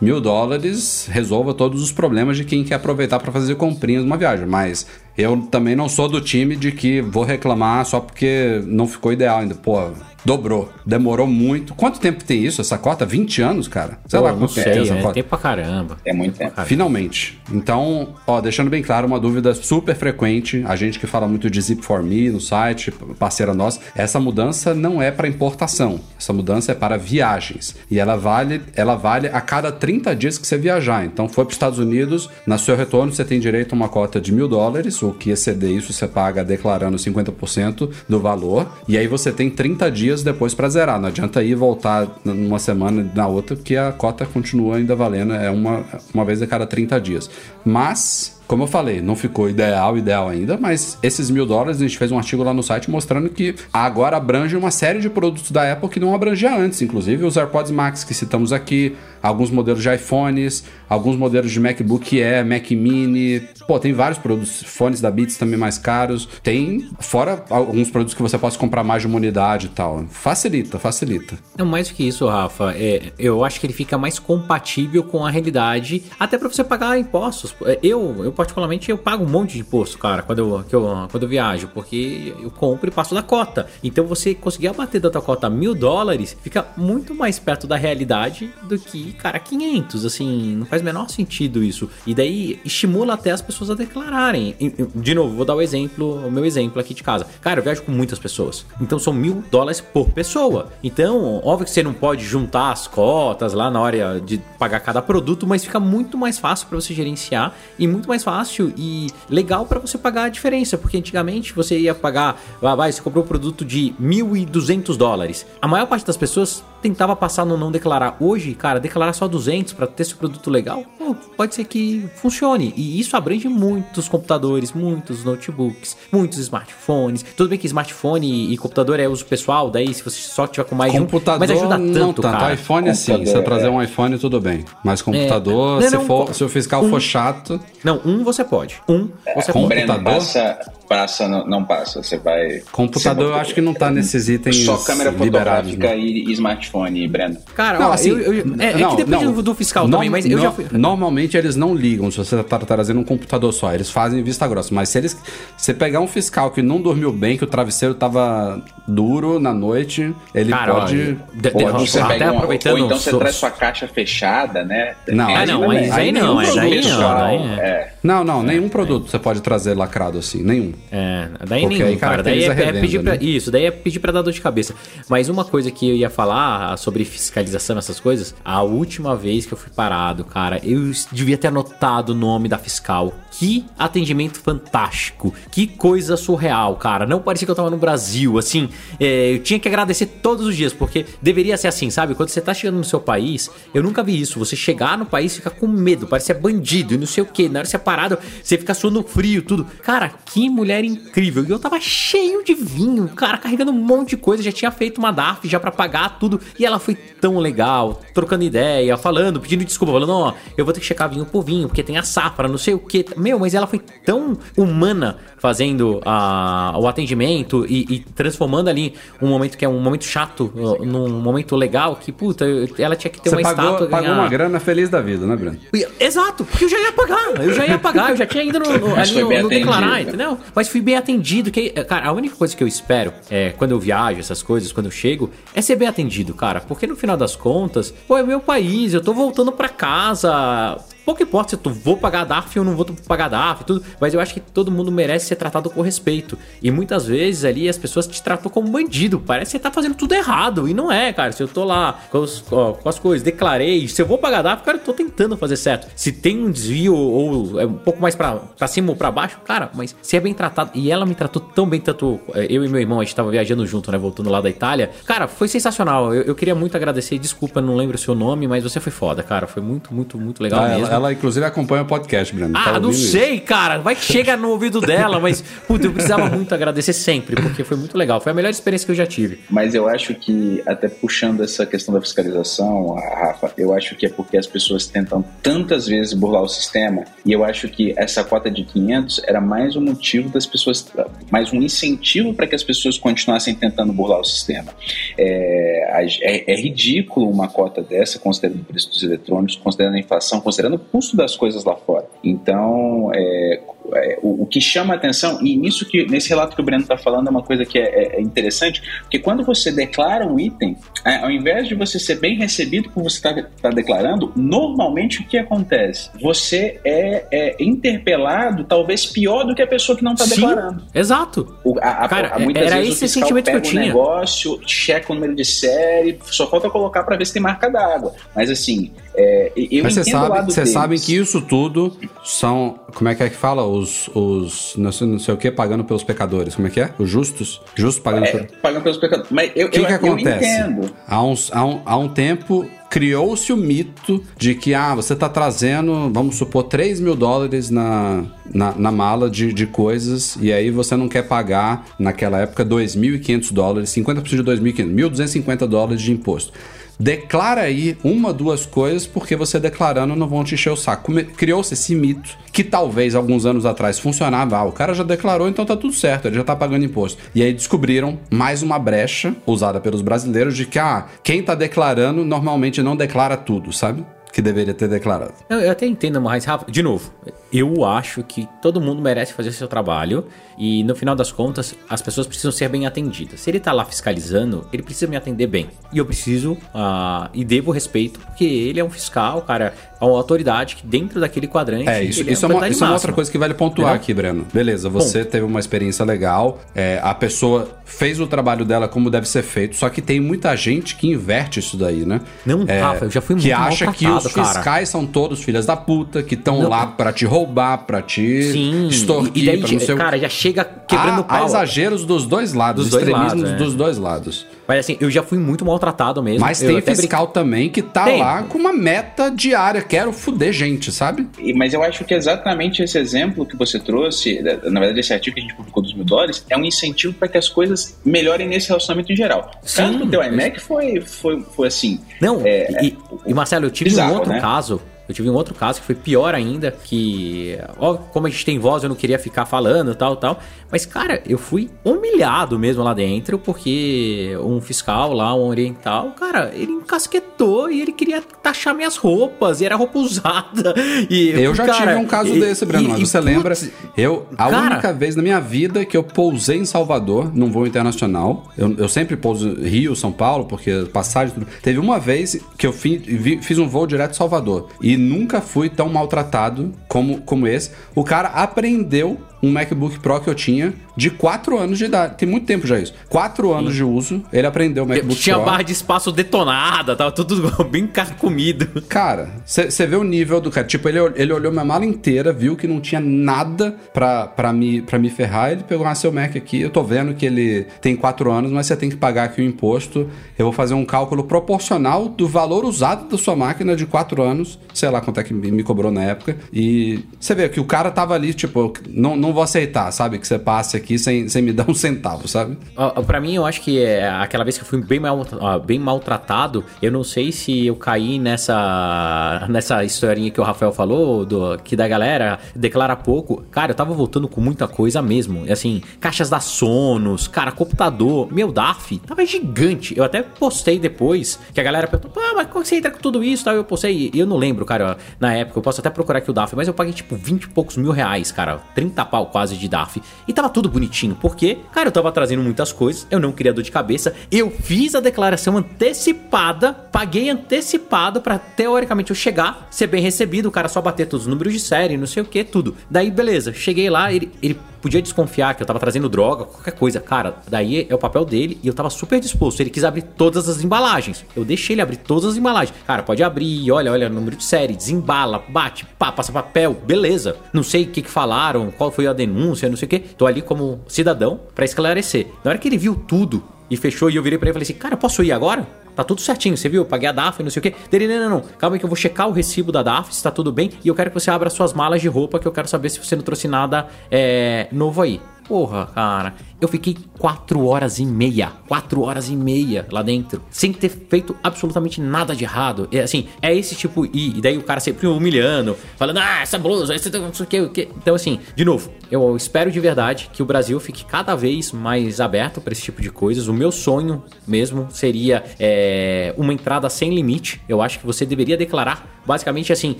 mil dólares resolva todos os problemas de quem quer aproveitar para fazer comprinhas numa viagem, mas eu também não sou do time de que vou reclamar só porque não ficou ideal ainda. Pô, Dobrou. Demorou muito. Quanto tempo tem isso, essa cota? 20 anos, cara? Sei Pô, lá quanto tempo tem essa é, cota. Tempo pra caramba. É muito tempo. Finalmente. Então, ó, deixando bem claro, uma dúvida super frequente, a gente que fala muito de Zip for Me no site, parceira nossa, essa mudança não é para importação. Essa mudança é para viagens. E ela vale, ela vale a cada 30 dias que você viajar. Então, foi para os Estados Unidos, na seu retorno você tem direito a uma cota de mil dólares, o que exceder isso você paga declarando 50% do valor. E aí você tem 30 dias dias depois para zerar. Não adianta ir voltar numa semana na outra, porque a cota continua ainda valendo, é uma, uma vez a cada 30 dias. Mas como eu falei, não ficou ideal, ideal ainda, mas esses mil dólares a gente fez um artigo lá no site mostrando que agora abrange uma série de produtos da Apple que não abrangia antes, inclusive os AirPods Max que citamos aqui, alguns modelos de iPhones, alguns modelos de MacBook Air, Mac Mini. Pô, tem vários produtos, fones da Beats também mais caros. Tem, fora alguns produtos que você possa comprar mais de uma unidade e tal. Facilita, facilita. Não, mais do que isso, Rafa, é, eu acho que ele fica mais compatível com a realidade, até para você pagar impostos. É, eu, eu particularmente, eu pago um monte de imposto, cara, quando eu, eu, quando eu viajo, porque eu compro e passo da cota. Então você conseguir abater da tua cota mil dólares fica muito mais perto da realidade do que, cara, 500. Assim, não faz menor sentido isso. E daí estimula até as pessoas a declararem. De novo, vou dar o exemplo, o meu exemplo aqui de casa. Cara, eu viajo com muitas pessoas. Então são mil dólares por pessoa. Então, óbvio que você não pode juntar as cotas lá na hora de pagar cada produto, mas fica muito mais fácil para você gerenciar e muito mais fácil e legal para você pagar a diferença, porque antigamente você ia pagar, ah, vai, você comprou um produto de 1.200 dólares. A maior parte das pessoas tentava passar no não declarar. Hoje, cara, declarar só 200 para ter esse produto legal, pô, pode ser que funcione. E isso abrange muitos computadores, muitos notebooks, muitos smartphones. Tudo bem que smartphone e computador é uso pessoal, daí se você só tiver com mais computador, de um, mas ajuda tanto, não tanto. Cara. iPhone é sim, se você trazer um iPhone tudo bem, mas computador, é, não, se, não, for, se o fiscal um, for chato, não, um você pode. Um você é, pode. Computador passa, passa não, não, passa. Você vai. Computador eu acho que não tá nesses itens. Só câmera fotográfica né? e, smartphone, Breno. Cara, não, ó, assim, eu, eu, é, não, é, que depende não, do fiscal não, também, mas eu já fui. Normalmente eles não ligam se você tá trazendo um computador só. Eles fazem vista grossa. Mas se eles. Se pegar um fiscal que não dormiu bem, que o travesseiro tava duro na noite, ele Cara, pode. Ó, pode você pega uma, ou então você traz sua caixa fechada, né? Não, ah, não, mas aí não, aí não. É. Não, não, nenhum produto você pode trazer lacrado assim, nenhum. É, daí Porque nenhum, cara. Daí é, é pedir pra, né? Isso, daí é pedir pra dar dor de cabeça. Mas uma coisa que eu ia falar sobre fiscalização, essas coisas, a última vez que eu fui parado, cara, eu devia ter anotado o nome da fiscal. Que atendimento fantástico. Que coisa surreal, cara. Não parecia que eu tava no Brasil, assim. É, eu tinha que agradecer todos os dias, porque deveria ser assim, sabe? Quando você tá chegando no seu país, eu nunca vi isso. Você chegar no país ficar com medo, parece bandido e não sei o que. Na hora de você é parado, você fica suando frio, tudo. Cara, que mulher incrível. E eu tava cheio de vinho, cara, carregando um monte de coisa. Já tinha feito uma DARF já para pagar tudo. E ela foi tão legal, trocando ideia, falando, pedindo desculpa, falando, ó, oh, eu vou ter que checar vinho por vinho, porque tem a safra, não sei o que. Meu, mas ela foi tão humana fazendo a, o atendimento e, e, transformando ali um momento que é um momento chato num momento legal que, puta, ela tinha que ter Você uma pagou, estátua. Pagou uma grana feliz da vida, né, Bruno? Exato, porque eu já ia pagar, eu já ia pagar, eu já tinha ido no, no, ali no, no declarar, entendeu? Mas fui bem atendido. Que, cara, a única coisa que eu espero é quando eu viajo, essas coisas, quando eu chego, é ser bem atendido, cara. Porque no final das contas, pô, é meu país, eu tô voltando pra casa pouco importa se tu vou pagar DARF ou não vou pagar DARF, tudo, mas eu acho que todo mundo merece ser tratado com respeito. E muitas vezes ali as pessoas te tratam como bandido. Parece que você tá fazendo tudo errado. E não é, cara. Se eu tô lá com, os, ó, com as coisas, declarei, se eu vou pagar DARF, cara, eu tô tentando fazer certo. Se tem um desvio ou é um pouco mais pra, pra cima ou pra baixo, cara, mas se é bem tratado. E ela me tratou tão bem, tanto é, eu e meu irmão, a gente tava viajando junto, né? Voltando lá da Itália. Cara, foi sensacional. Eu, eu queria muito agradecer. Desculpa, não lembro o seu nome, mas você foi foda, cara. Foi muito, muito, muito legal ah, mesmo. Ela, ela, inclusive, acompanha o podcast, Breno. Ah, tá não sei, isso. cara. Vai que chega no ouvido dela, mas, puta, eu precisava muito agradecer sempre, porque foi muito legal. Foi a melhor experiência que eu já tive. Mas eu acho que, até puxando essa questão da fiscalização, Rafa, eu acho que é porque as pessoas tentam tantas vezes burlar o sistema, e eu acho que essa cota de 500 era mais um motivo das pessoas, mais um incentivo para que as pessoas continuassem tentando burlar o sistema. É, é, é ridículo uma cota dessa, considerando o preço dos eletrônicos, considerando a inflação, considerando o custo das coisas lá fora. Então, é, é, o, o, que chama a atenção, e nisso que nesse relato que o Breno está falando é uma coisa que é, é, é, interessante, porque quando você declara um item, é, ao invés de você ser bem recebido por você estar tá, tá declarando, normalmente o que acontece? Você é, é, interpelado, talvez pior do que a pessoa que não está declarando. Exato. O, a, a, Cara, muitas era vezes esse sentimento que eu tinha. negócio, checa o número de série, só falta colocar para ver se tem marca d'água. Mas assim, É, Mas você sabe, você sabe que isso tudo são. Como é que é que fala? Os. os não, sei, não sei o que, pagando pelos pecadores. Como é que é? Os justos? Justos pagando É, pelos. pagando pelos pecadores. Mas eu, O que, eu, que acontece? entendo. Há, uns, há, um, há um tempo criou-se o mito de que ah, você está trazendo, vamos supor, 3 mil dólares na, na, na mala de, de coisas e aí você não quer pagar, naquela época, 2.500 dólares, 50% de 2.500, 1.250 dólares de imposto. Declara aí uma, duas coisas, porque você declarando não vão te encher o saco. Criou-se esse mito, que talvez alguns anos atrás funcionava. Ah, o cara já declarou, então tá tudo certo, ele já tá pagando imposto. E aí descobriram mais uma brecha usada pelos brasileiros de que, ah, quem tá declarando normalmente não declara tudo, sabe? Que deveria ter declarado. Eu, eu até entendo, mas, Rafa, de novo, eu acho que todo mundo merece fazer seu trabalho e, no final das contas, as pessoas precisam ser bem atendidas. Se ele tá lá fiscalizando, ele precisa me atender bem. E eu preciso ah, e devo respeito, porque ele é um fiscal, cara, é uma autoridade que, dentro daquele quadrante. É, isso, ele isso, é, uma, isso é uma outra coisa que vale pontuar Entendeu? aqui, Breno. Beleza, você teve uma experiência legal, é, a pessoa fez o trabalho dela como deve ser feito, só que tem muita gente que inverte isso daí, né? Não, Rafa, eu já fui Que muito acha que os maltratado, cara. fiscais são todos filhas da puta, que estão lá pra te roubar, pra te Sim, extorquir, e daí, pra não sei o cara, já chega quebrando há, pau. há exageros dos dois lados, Dos dois extremismos lados, é. dos dois lados. Mas assim, eu já fui muito maltratado mesmo. Mas Eu tem fiscal também que tá Tem. lá com uma meta diária, quero fuder gente, sabe? E- Mas eu acho que exatamente esse exemplo que você trouxe, na verdade, esse artigo que a gente publicou dos mil dólares, é um incentivo para que as coisas melhorem nesse relacionamento em geral. O caso Sim, do teu iMac foi, foi, foi assim. Não, É, e, e, Marcelo, eu tive bizarro, um outro né? caso. Eu tive um outro caso que foi pior ainda, que. Ó, como a gente tem voz, eu não queria ficar falando, tal, tal. Mas, cara, eu fui humilhado mesmo lá dentro, porque um fiscal lá, um oriental, cara, ele encasquetou e ele queria taxar minhas roupas, e era roupa usada. E, Eu já cara, tive um caso e- desse, Breno, e- e, você putz, lembra? Eu, a cara- única vez na minha vida que eu pousei em Salvador, num voo internacional, eu, eu sempre pouso Rio, São Paulo, porque passagem tudo. Teve uma vez que eu fi- vi- fiz um voo direto de Salvador e nunca fui tão maltratado como, como esse. O cara aprendeu um MacBook Pro que eu tinha de 4 anos de idade. Tem muito tempo já isso. 4 anos de uso, ele aprendeu o MacBook Tinha Pro. barra de espaço detonada, tava tudo <laughs> bem carcomido. Cara, você vê o nível do cara. Tipo, ele, ele olhou minha mala inteira, viu que não tinha nada pra, pra, me, pra me ferrar. Ele pegou, ah, seu Mac aqui. Eu tô vendo que ele tem 4 anos, mas você tem que pagar aqui o imposto. Eu vou fazer um cálculo proporcional do valor usado da sua máquina de 4 anos. Sei lá quanto é que me me cobrou na época. E você vê que o cara tava ali, tipo, não, não vou aceitar, sabe? Que você passe aqui sem, sem me <laughs> dar um centavo, sabe? Ó, Pra mim, eu acho que é aquela vez que eu fui bem, mal, bem maltratado, eu não sei se eu caí nessa nessa historinha que o Rafael falou, do, que da galera declara pouco. Cara, eu tava voltando com muita coisa mesmo. Assim, caixas da Sonos, cara, computador. Meu DAF tava gigante. Eu até postei depois, que a galera perguntou, pô, mas como você entra com tudo isso? Eu postei, eu não lembro, cara, na época, eu posso até procurar aqui o DAF, mas eu paguei tipo 20 e poucos mil reais, cara, 30 pau quase de DAF. E tava tudo bonitinho, porque, cara, eu tava trazendo muitas coisas, eu não queria dor de cabeça, eu fiz a declaração antecipada, paguei antecipado pra teoricamente eu chegar, ser bem recebido, o cara só bater todos os números de série, não sei o que, tudo. Daí, beleza, cheguei lá, ele, ele podia desconfiar que eu tava trazendo droga, qualquer coisa. Cara, daí é o papel dele e eu tava super disposto. Ele quis abrir todas as embalagens. Eu deixei ele abrir todas as embalagens. Cara, pode abrir, olha, olha, número de série, desembala, bate, pá, passa papel, beleza. Não sei o que que falaram, qual foi a denúncia, não sei o que. Tô ali como cidadão pra esclarecer. Na hora que ele viu tudo e fechou e eu virei pra ele e falei assim, cara, posso ir agora? Tá tudo certinho, você viu? Eu paguei a DAF, não sei o quê. Dele, não, não, não. Calma aí que eu vou checar o recibo da DAF, se tá tudo bem. E eu quero que você abra suas malas de roupa, que eu quero saber se você não trouxe nada é, novo aí. Porra, cara. Eu fiquei quatro horas e meia. Quatro horas e meia lá dentro. Sem ter feito absolutamente nada de errado. É assim, é esse tipo. E, e daí o cara sempre humilhando, falando, ah, essa blusa, esse não sei o que, o que. Então, assim, de novo, eu espero de verdade que o Brasil fique cada vez mais aberto para esse tipo de coisas. O meu sonho mesmo seria é, uma entrada sem limite. Eu acho que você deveria declarar basicamente assim,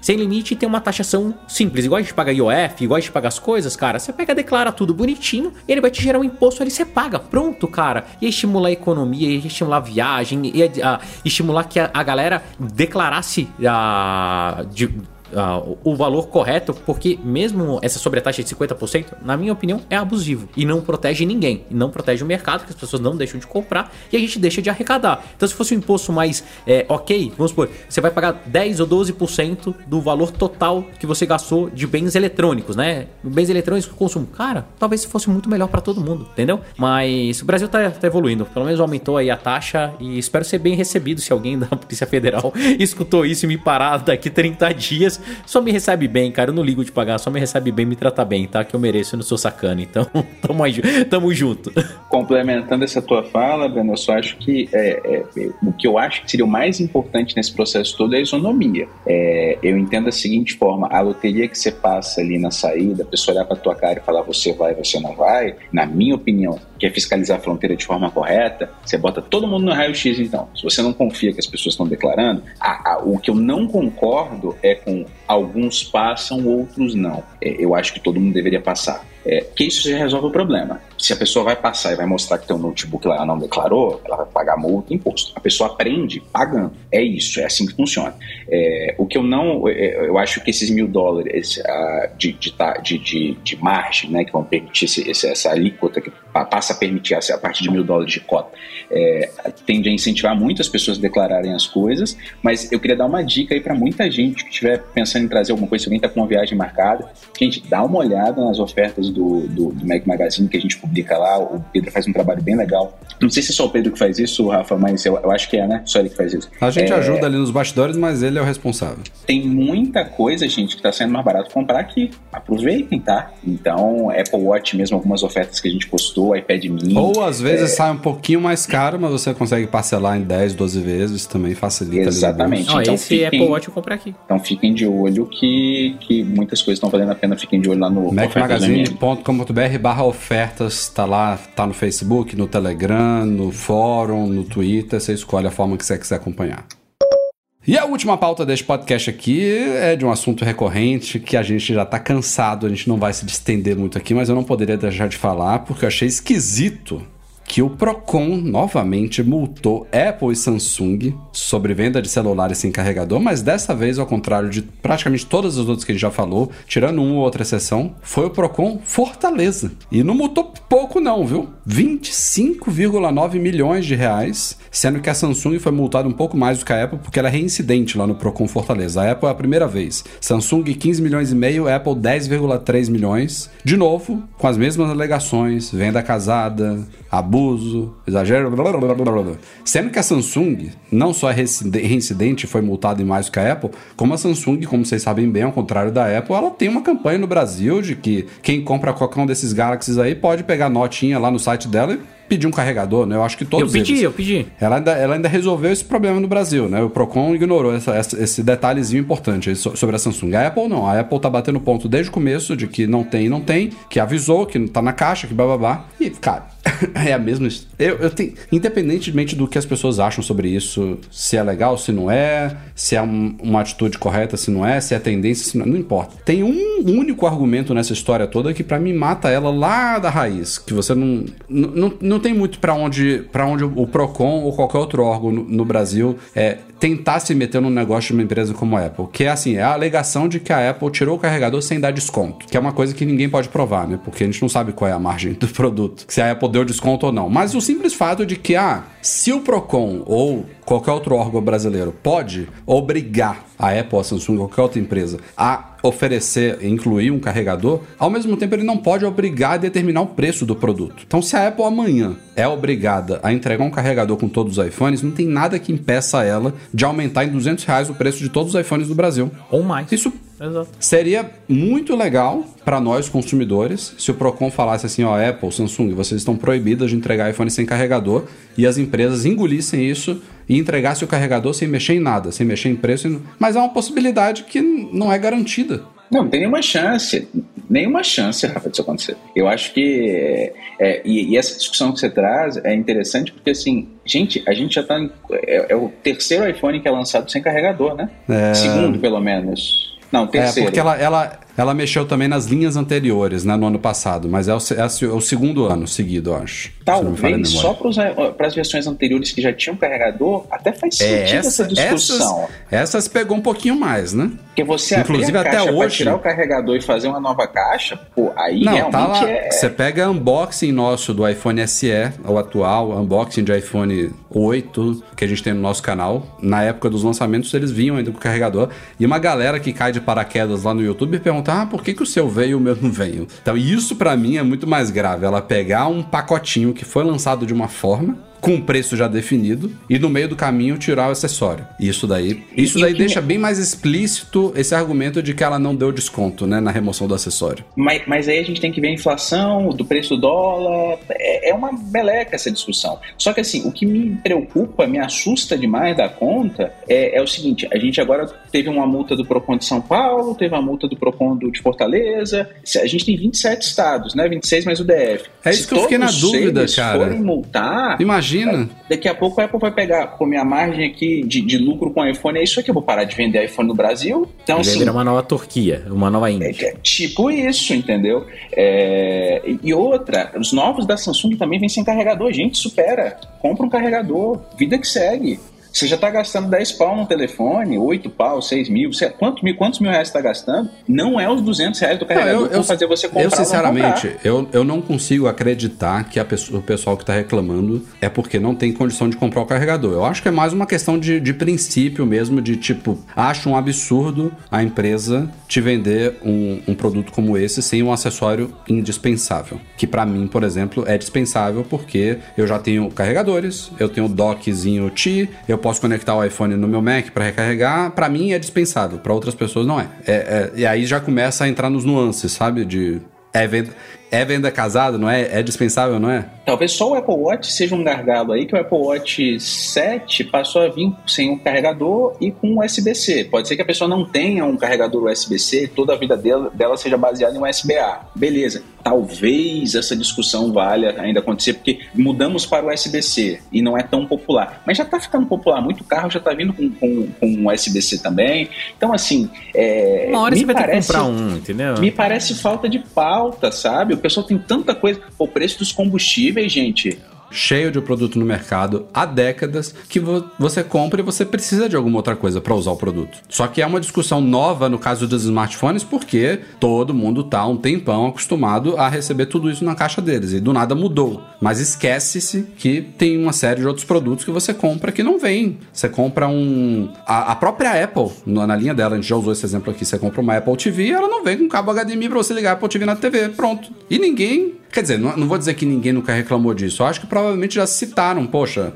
sem limite e ter uma taxação simples. Igual a gente paga IOF, igual a gente paga as coisas, cara. Você pega, declara tudo bonitinho, e ele vai te gerar um imposto ali, você paga. Pronto, cara. E estimular a economia, e estimular a viagem, e a- a- estimular que a, a galera declarasse a. de- uh, o valor correto, porque mesmo essa sobretaxa de 50%, na minha opinião, é abusivo e não protege ninguém, e não protege o mercado, que as pessoas não deixam de comprar e a gente deixa de arrecadar. Então, se fosse um imposto mais é, ok, vamos supor, você vai pagar 10 ou 12% do valor total que você gastou de bens eletrônicos, né? Bens eletrônicos consumo. Cara, talvez fosse muito melhor para todo mundo, entendeu? Mas o Brasil tá, tá, evoluindo, pelo menos aumentou aí a taxa e espero ser bem recebido se alguém da Polícia Federal <laughs> escutou isso e me parar daqui 30 dias. Só me recebe bem, cara, eu não ligo de pagar, só me recebe bem, me trata bem, tá? Que eu mereço, eu não sou sacana, então <laughs> tamo, tamo junto. Complementando essa tua fala, Breno, eu só acho que é, é, o que eu acho que seria o mais importante nesse processo todo é a isonomia. É, eu entendo da seguinte forma: a loteria que você passa ali na saída, a pessoa olhar pra tua cara e falar você vai, você não vai, na minha opinião, quer é fiscalizar a fronteira de forma correta, você bota todo mundo no raio-x então. Se você não confia que as pessoas estão declarando, o que eu não concordo é com alguns passam, outros não. É, eu acho que todo mundo deveria passar. É, que isso já resolve o problema. Se a pessoa vai passar e vai mostrar que tem um notebook lá ela não declarou, ela vai pagar multa e imposto. A pessoa aprende pagando. É isso, é assim que funciona. É, o que eu não. É, eu acho que esses mil dólares de, de, de, de, margem, né, que vão permitir esse, essa alíquota que passa a permitir a partir de mil dólares de cota, é, tende a incentivar muito as pessoas a declararem as coisas. Mas eu queria dar uma dica aí para muita gente que estiver pensando em trazer alguma coisa, se alguém está com uma viagem marcada, gente, dá uma olhada nas ofertas do, do, do Mac Magazine que a gente publica lá. O Pedro faz um trabalho bem legal. Não sei se é só o Pedro que faz isso, Rafa, mas eu, eu acho que é, né? Só ele que faz isso. A gente é... ajuda ali nos bastidores, mas ele é o responsável. Tem muita coisa, gente, que está sendo mais barato comprar aqui. Aproveitem, tá? Então, Apple Watch mesmo, algumas ofertas que a gente postou, iPad mini. Ou às vezes é... sai um pouquinho mais caro, mas você consegue parcelar em 10, 12 vezes, também facilita. Exatamente. então, esse fiquem... Apple Watch eu comprei aqui. Então fiquem de olho que, que muitas coisas estão valendo a pena, fiquem de olho lá no macmagazine.com.br barra ofertas, tá lá, tá no Facebook, no Telegram, no fórum, no Twitter, você escolhe a forma que você quiser acompanhar. E a última pauta deste podcast aqui é de um assunto recorrente que a gente já tá cansado, a gente não vai se distender muito aqui, mas eu não poderia deixar de falar porque eu achei esquisito que o Procon novamente multou Apple e Samsung sobre venda de celulares sem carregador, mas dessa vez, ao contrário de praticamente todas as outras que a gente já falou, tirando uma ou outra exceção, foi o Procon Fortaleza. E não multou pouco não, viu? 25,9 milhões de reais, sendo que a Samsung foi multada um pouco mais do que a Apple porque ela é reincidente lá no Procon Fortaleza. A Apple é a primeira vez. Samsung 15 milhões e meio, Apple 10,3 milhões. De novo, com as mesmas alegações, venda casada, abuso, exagero, blá, blá, blá, Sendo que a Samsung não só é reincidente foi multada em mais que a Apple, como a Samsung, como vocês sabem bem, ao contrário da Apple, ela tem uma campanha no Brasil de que quem compra qualquer um desses Galaxies aí pode pegar notinha lá no site dela e pedir um carregador, né? Eu acho que todos Eu pedi, eles. eu pedi. Ela ainda, ela ainda resolveu esse problema no Brasil, né? O Procon ignorou essa, essa, esse detalhezinho importante sobre a Samsung. A Apple não. A Apple tá batendo ponto desde o começo de que não tem, não tem, que avisou, que tá na caixa, que bababá. E, cara, <laughs> é a mesma. Eu, eu tenho. Independentemente do que as pessoas acham sobre isso, se é legal, se não é, se é um, uma atitude correta, se não é, se é tendência, se não é, não importa. Tem um único argumento nessa história toda que para mim mata ela lá da raiz. Que você não. Não, não tem muito para onde, onde o PROCON ou qualquer outro órgão no, no Brasil é, tentar se meter num negócio de uma empresa como a Apple. Que é assim, é a alegação de que a Apple tirou o carregador sem dar desconto. Que é uma coisa que ninguém pode provar, né? Porque a gente não sabe qual é a margem do produto. Se a Apple deu desconto ou não. Mas o simples fato de que, ah, se o PROCON ou qualquer outro órgão brasileiro pode obrigar a Apple, a Samsung, qualquer outra empresa a oferecer, incluir um carregador, ao mesmo tempo ele não pode obrigar a determinar o preço do produto. Então, se a Apple amanhã é obrigada a entregar um carregador com todos os iPhones, não tem nada que impeça ela de aumentar em 200 reais o preço de todos os iPhones do Brasil. Ou mais. Isso Exato. Seria muito legal para nós consumidores se o Procon falasse assim, ó, Apple, Samsung, vocês estão proibidas de entregar iPhone sem carregador e as empresas engolissem isso e entregasse o carregador sem mexer em nada, sem mexer em preço. Mas é uma possibilidade que não é garantida. Não, não tem nenhuma chance. Nenhuma chance, Rafa, disso acontecer. Eu acho que. É, e, e, essa discussão que você traz é interessante porque, assim, gente, a gente já tá. É, é o terceiro iPhone que é lançado sem carregador, né? É... Segundo, pelo menos. Não, terceiro. É, porque ela, ela, ela mexeu também nas linhas anteriores, né, no ano passado, mas é o, é o segundo ano seguido, eu acho. Talvez só para as versões anteriores que já tinham carregador, até faz é, sentido essa, essa discussão. Essas, essas, pegou um pouquinho mais, né? Porque você Inclusive, até hoje tirar o carregador e fazer uma nova caixa, pô, aí Não, realmente tá lá, é... Você pega unboxing nosso do iPhone SE, o atual, unboxing de iPhone 8, que a gente tem no nosso canal. Na época dos lançamentos, eles vinham ainda com o carregador. E uma galera que cai de paraquedas lá no YouTube pergunta: ah, por que, que o seu veio e o meu não veio? Então, isso para mim é muito mais grave. Ela pegar um pacotinho que foi lançado de uma forma com um preço já definido e no meio do caminho tirar o acessório. Isso daí, isso daí deixa bem mais explícito esse argumento de que ela não deu desconto, né, na remoção do acessório. Mas, mas aí a gente tem que ver a inflação, do preço do dólar, é, é uma meleca essa discussão. Só que assim, o que me preocupa, me assusta demais da conta é, é o seguinte, a gente agora teve uma multa do Procon de São Paulo, teve uma multa do Procon de Fortaleza, a gente tem 27 estados, né, 26 mais o DF. É isso Se que eu fiquei na dúvida, cara. forem multar... Imagina Imagina. Daqui a pouco a Apple vai pegar, pô, minha margem aqui de, de lucro com iPhone é isso aqui, eu vou parar de vender iPhone no Brasil. Então, vai assim. virar uma nova Turquia, uma nova Índia. É, é tipo isso, entendeu? É, e outra, os novos da Samsung também vêm sem carregador. Gente, supera. Compra um carregador. Vida que segue. Você já está gastando 10 pau no telefone, 8 pau, 6 mil, você, quantos, mil quantos mil reais você está gastando? Não é os 200 reais do carregador que vão fazer você comprar Eu, sinceramente, eu, eu não consigo acreditar que a pessoa, o pessoal que está reclamando é porque não tem condição de comprar o carregador. Eu acho que é mais uma questão de, de princípio mesmo, de tipo, acho um absurdo a empresa te vender um, um produto como esse sem um acessório indispensável. Que para mim, por exemplo, é dispensável porque eu já tenho carregadores, eu tenho dockzinho T, eu posso conectar o iPhone no meu Mac para recarregar, para mim é dispensável, para outras pessoas não é. É, é. E aí já começa a entrar nos nuances, sabe? De é é venda casada, não é? É dispensável, não é? Talvez só o Apple Watch seja um gargalo aí, que o Apple Watch 7 passou a vir sem um carregador e com USB-C. Pode ser que a pessoa não tenha um carregador USB-C, toda a vida dela, dela seja baseada em USB-A. Beleza. Talvez essa discussão valha ainda acontecer, porque mudamos para o USB-C e não é tão popular. Mas já está ficando popular, muito carro já está vindo com, com, com USB-C também. Então, assim. É, Uma hora me você vai parece, ter que comprar um, entendeu? Me parece falta de pauta, sabe? O pessoal tem tanta coisa. O preço dos combustíveis, gente cheio de produto no mercado há décadas que vo você compra e você precisa de alguma outra coisa para usar o produto. Só que é uma discussão nova no caso dos smartphones porque todo mundo tá um tempão acostumado a receber tudo isso na caixa deles e do nada mudou. Mas esquece-se que tem uma série de outros produtos que você compra que não vem. Você compra um a, a própria Apple, na linha dela, a gente já usou esse exemplo aqui, você compra uma Apple TV, ela não vem com cabo HDMI para você ligar a Apple TV na TV, pronto. E ninguém Quer dizer, não, não, vou dizer que ninguém nunca reclamou disso. Eu acho que provavelmente já citaram, poxa,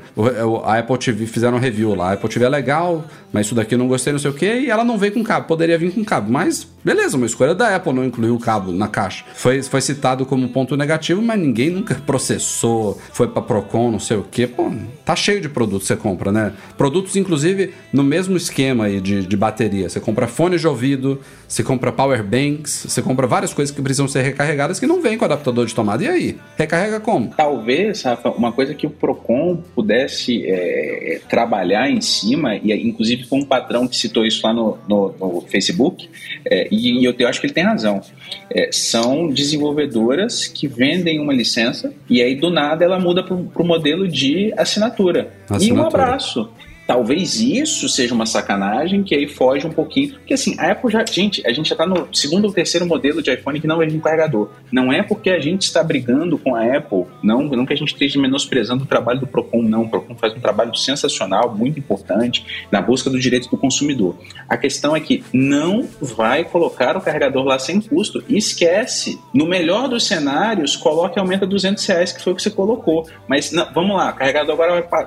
a Apple TV fizeram um review lá. A Apple TV é legal, mas isso daqui eu não gostei, não sei o quê, e ela não veio com cabo. Poderia vir com cabo, mas beleza, uma escolha da Apple não incluir o cabo na caixa. Foi, foi citado como ponto negativo, mas ninguém nunca processou, foi pra Procon, não sei o quê. Pô, tá cheio de produtos que você compra, né? Produtos, inclusive, no mesmo esquema aí de, de bateria. Você compra fones de ouvido, você compra power banks, você compra várias coisas que precisam ser recarregadas que não vem com adaptador de tomada. E aí? Recarrega como? Talvez, Rafa, uma coisa que o PROCON pudesse é, trabalhar em cima, e inclusive foi um patrão que citou isso lá no, no, no Facebook, é, e, e eu, eu, acho que ele tem razão. É, são desenvolvedoras que vendem uma licença e aí do nada ela muda para o modelo de assinatura. assinatura. E um abraço. Talvez isso seja uma sacanagem que aí foge um pouquinho. Porque assim, a Apple já. Gente, a gente já está no segundo ou terceiro modelo de iPhone que não vem com carregador. Não é porque a gente está brigando com a Apple, não, não que a gente esteja menosprezando o trabalho do Procon, não. O Procon faz um trabalho sensacional, muito importante, na busca do direito do consumidor. A questão é que não vai colocar o carregador lá sem custo. Esquece. No melhor dos cenários, coloque aumenta 200 reais, que foi o que você colocou. Mas não, vamos lá, carregador agora vai,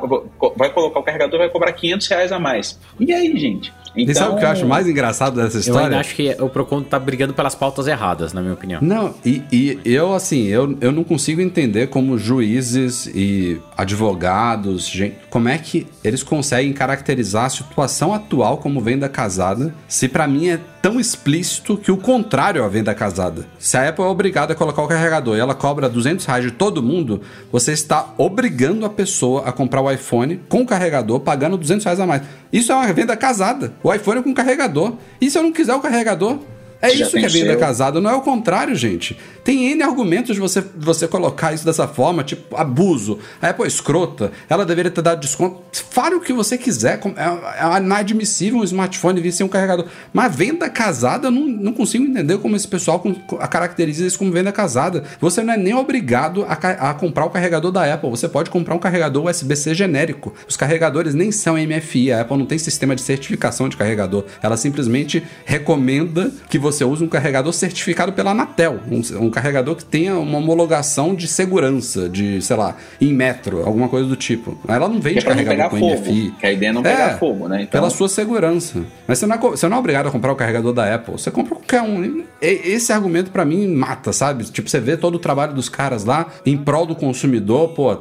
vai colocar o carregador vai cobrar cobrar 500 reais a mais. E aí, gente? Então... E sabe o que eu acho mais engraçado dessa história? Eu ainda acho que o Procon tá brigando pelas pautas erradas, na minha opinião. Não, e, e eu, assim, eu, eu não consigo entender como juízes e advogados, gente, como é que eles conseguem caracterizar a situação atual como venda casada, se para mim é tão explícito que o contrário é a venda casada. Se a Apple é obrigada a colocar o carregador e ela cobra 200 reais de todo mundo, você está obrigando a pessoa a comprar o iPhone com o carregador, pagando 200 reais a mais. Isso é uma venda casada. O iPhone é com carregador. E se eu não quiser o carregador? É isso que é venda casada, não é o contrário, gente. Tem N argumentos de você, você colocar isso dessa forma, tipo, abuso. A Apple é escrota, ela deveria ter dado desconto. Fale o que você quiser. É, é inadmissível um smartphone vir sem um carregador. Mas venda casada, eu não, não consigo entender como esse pessoal caracteriza isso como venda casada. Você não é nem obrigado a, a comprar o carregador da Apple. Você pode comprar um carregador USB-C genérico. Os carregadores nem são MFI. A Apple não tem sistema de certificação de carregador. Ela simplesmente recomenda que você use um carregador certificado pela Anatel. Um, um carregador que tenha uma homologação de segurança, de, sei lá, em metro, alguma coisa do tipo. Ela não vende é carregador com fogo, MFI. Que a ideia é não pegar é, fogo, né? Então... Pela sua segurança. Mas você não, é, você não é obrigado a comprar o carregador da Apple. Você compra qualquer um. Esse argumento para mim mata, sabe? Tipo, você vê todo o trabalho dos caras lá em prol do consumidor, pô,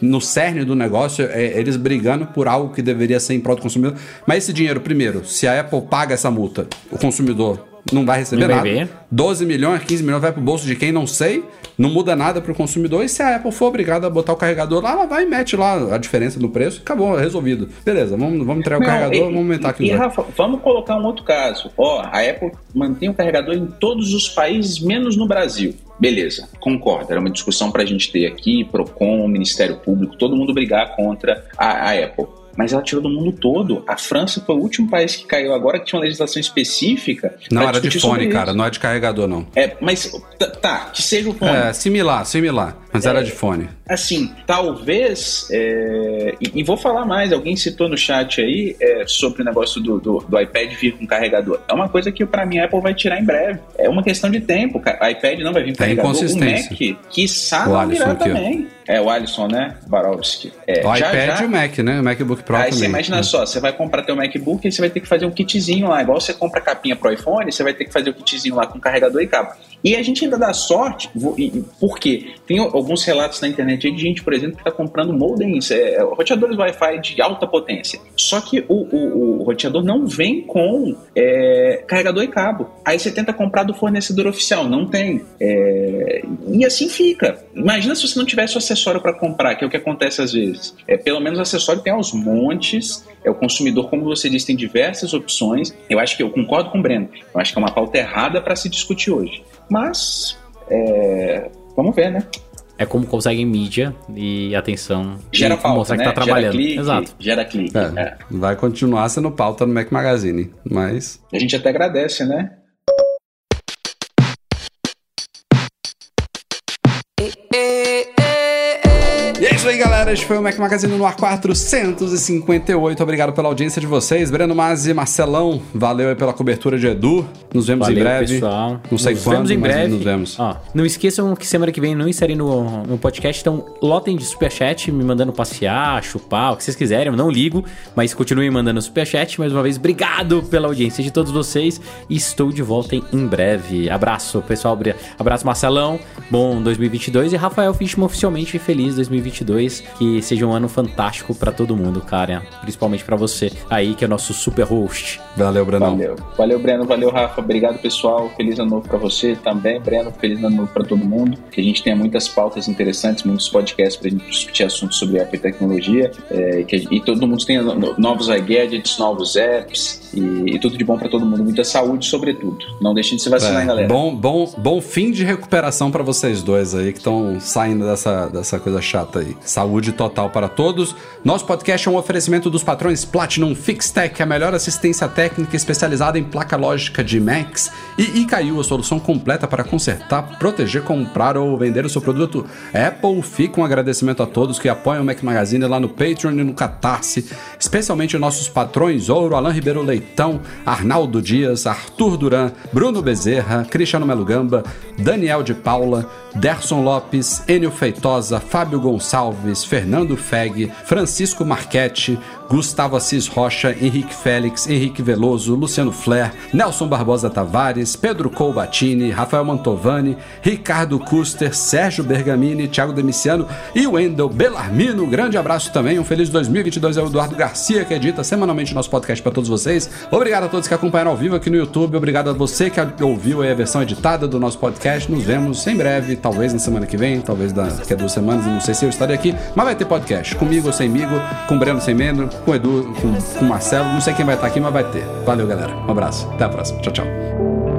no cerne do negócio, é eles brigando por algo que deveria ser em prol do consumidor. Mas esse dinheiro, primeiro, se a Apple paga essa multa, o consumidor não vai receber não nada. Vai ver. 12 milhões, 15 milhões vai pro bolso de quem não sei, não muda nada pro consumidor. E se a Apple for obrigada a botar o carregador lá, ela vai e mete lá a diferença no preço, acabou, resolvido. Beleza, vamos, vamos entregar não, o carregador, e, vamos aumentar aqui. E, Rafa, vamos colocar um outro caso. Ó, a Apple mantém o carregador em todos os países, menos no Brasil. Beleza, concordo. Era uma discussão para a gente ter aqui, PROCON, Ministério Público, todo mundo brigar contra a, a Apple mas ela tirou do mundo todo. A França foi o último país que caiu agora que tinha uma legislação específica. Não, era de fone, cara, não é de carregador, não. É, mas tá, que seja o fone. É, similar, similar, mas é, era de fone. Assim, talvez, é, e, e, vou falar mais, alguém citou no chat aí é, sobre o negócio do, do, do, iPad vir com carregador. É uma coisa que para mim a Apple vai tirar em breve. É uma questão de tempo. O iPad não vai vir com Tem carregador. O Mac, que sabe virá também. É o Alisson, né? Barovski. É, o já, iPad já... e o Mac, né? O MacBook Pro aí também. você imagina só, você vai comprar teu MacBook e você vai ter que fazer um kitzinho lá. Igual você compra capinha pro iPhone, você vai ter que fazer o um kitzinho lá com carregador e cabo. E a gente ainda dá sorte, por quê? Tem alguns relatos na internet de gente, por exemplo, que está comprando modems, é, roteadores Wi-Fi de alta potência. Só que o, o, o roteador não vem com é, carregador e cabo. Aí você tenta comprar do fornecedor oficial, não tem. É, e assim fica. Imagina se você não tivesse o acessório para comprar, que é o que acontece às vezes. É, pelo menos o acessório tem aos montes, é o consumidor, como você disse, tem diversas opções. Eu acho que eu concordo com o Breno. Eu acho que é uma pauta errada para se discutir hoje. Mas é, vamos ver, né? É como consegue mídia e atenção. Gera e pauta, mostrar né? que tá trabalhando. Gera clique, Exato. Gera clique. É, é. Vai continuar sendo pauta no Mac Magazine, mas... A gente até agradece, né? Aí, galera. Este foi o Mac Magazine no ar 458. Obrigado pela audiência de vocês. Breno Mazzi, Marcelão, valeu aí pela cobertura de Edu. Nos vemos valeu, em breve. pessoal. Não sei nos quando, vemos em breve. nos vemos. Ó, não esqueçam que semana que vem não estarei no, no podcast, então lotem de superchat, me mandando passear, chupar, o que vocês quiserem. Eu não ligo, mas continuem mandando superchat. Mais uma vez, obrigado pela audiência de todos vocês. E estou de volta em, em breve. Abraço, pessoal. Abraço, Marcelão. Bom 2022 e Rafael Fishman oficialmente feliz 2022. 2022. Que seja um ano fantástico para todo mundo, cara. Principalmente para você aí, que é nosso super host. Valeu, Breno. Valeu. Valeu, Breno. Valeu, Rafa. Obrigado, pessoal. Feliz ano novo para você também, Breno. Feliz ano novo para todo mundo. Que a gente tenha muitas pautas interessantes, muitos podcasts pra gente discutir assuntos sobre app e tecnologia. É, que, e todo mundo tenha novos gadgets, novos apps e, e tudo de bom para todo mundo. Muita saúde, sobretudo. Não deixem de se vacinar, é, galera. Bom, bom, bom fim de recuperação para vocês dois aí que estão saindo dessa, dessa coisa chata aí. Saúde total para todos. Nosso podcast é um oferecimento dos patrões Platinum FixTech, a melhor assistência técnica especializada em placa lógica de Macs, e Icaiu, a solução completa para consertar, proteger, comprar ou vender o seu produto Apple. Fica um agradecimento a todos que apoiam o Mac Magazine lá no Patreon e no Catarse, especialmente nossos patrões Ouro, Alain Ribeiro Leitão, Arnaldo Dias, Arthur Duran, Bruno Bezerra, Cristiano Melo Gamba, Daniel de Paula, Derson Lopes, Enio Feitosa, Fábio Gonçalves, Fernando Feg, Francisco Marchetti, Gustavo Assis Rocha, Henrique Félix, Henrique Veloso, Luciano Flair, Nelson Barbosa Tavares, Pedro Colbatini, Rafael Mantovani, Ricardo Custer, Sérgio Bergamini, Thiago Demiciano e Wendel Belarmino. Grande abraço também, um feliz 2022 ao Eduardo Garcia, que edita semanalmente nosso podcast para todos vocês. Obrigado a todos que acompanharam ao vivo aqui no YouTube, obrigado a você que ouviu a versão editada do nosso podcast. Nos vemos em breve, talvez na semana que vem, talvez daqui a duas semanas, não sei se eu estarei aqui, mas vai ter podcast, comigo ou sem migo, com Breno sem Meno, com Edu, com, com Marcelo. Não sei quem vai estar aqui, mas vai ter. Valeu, galera. Um abraço. Até a próxima. Tchau, tchau.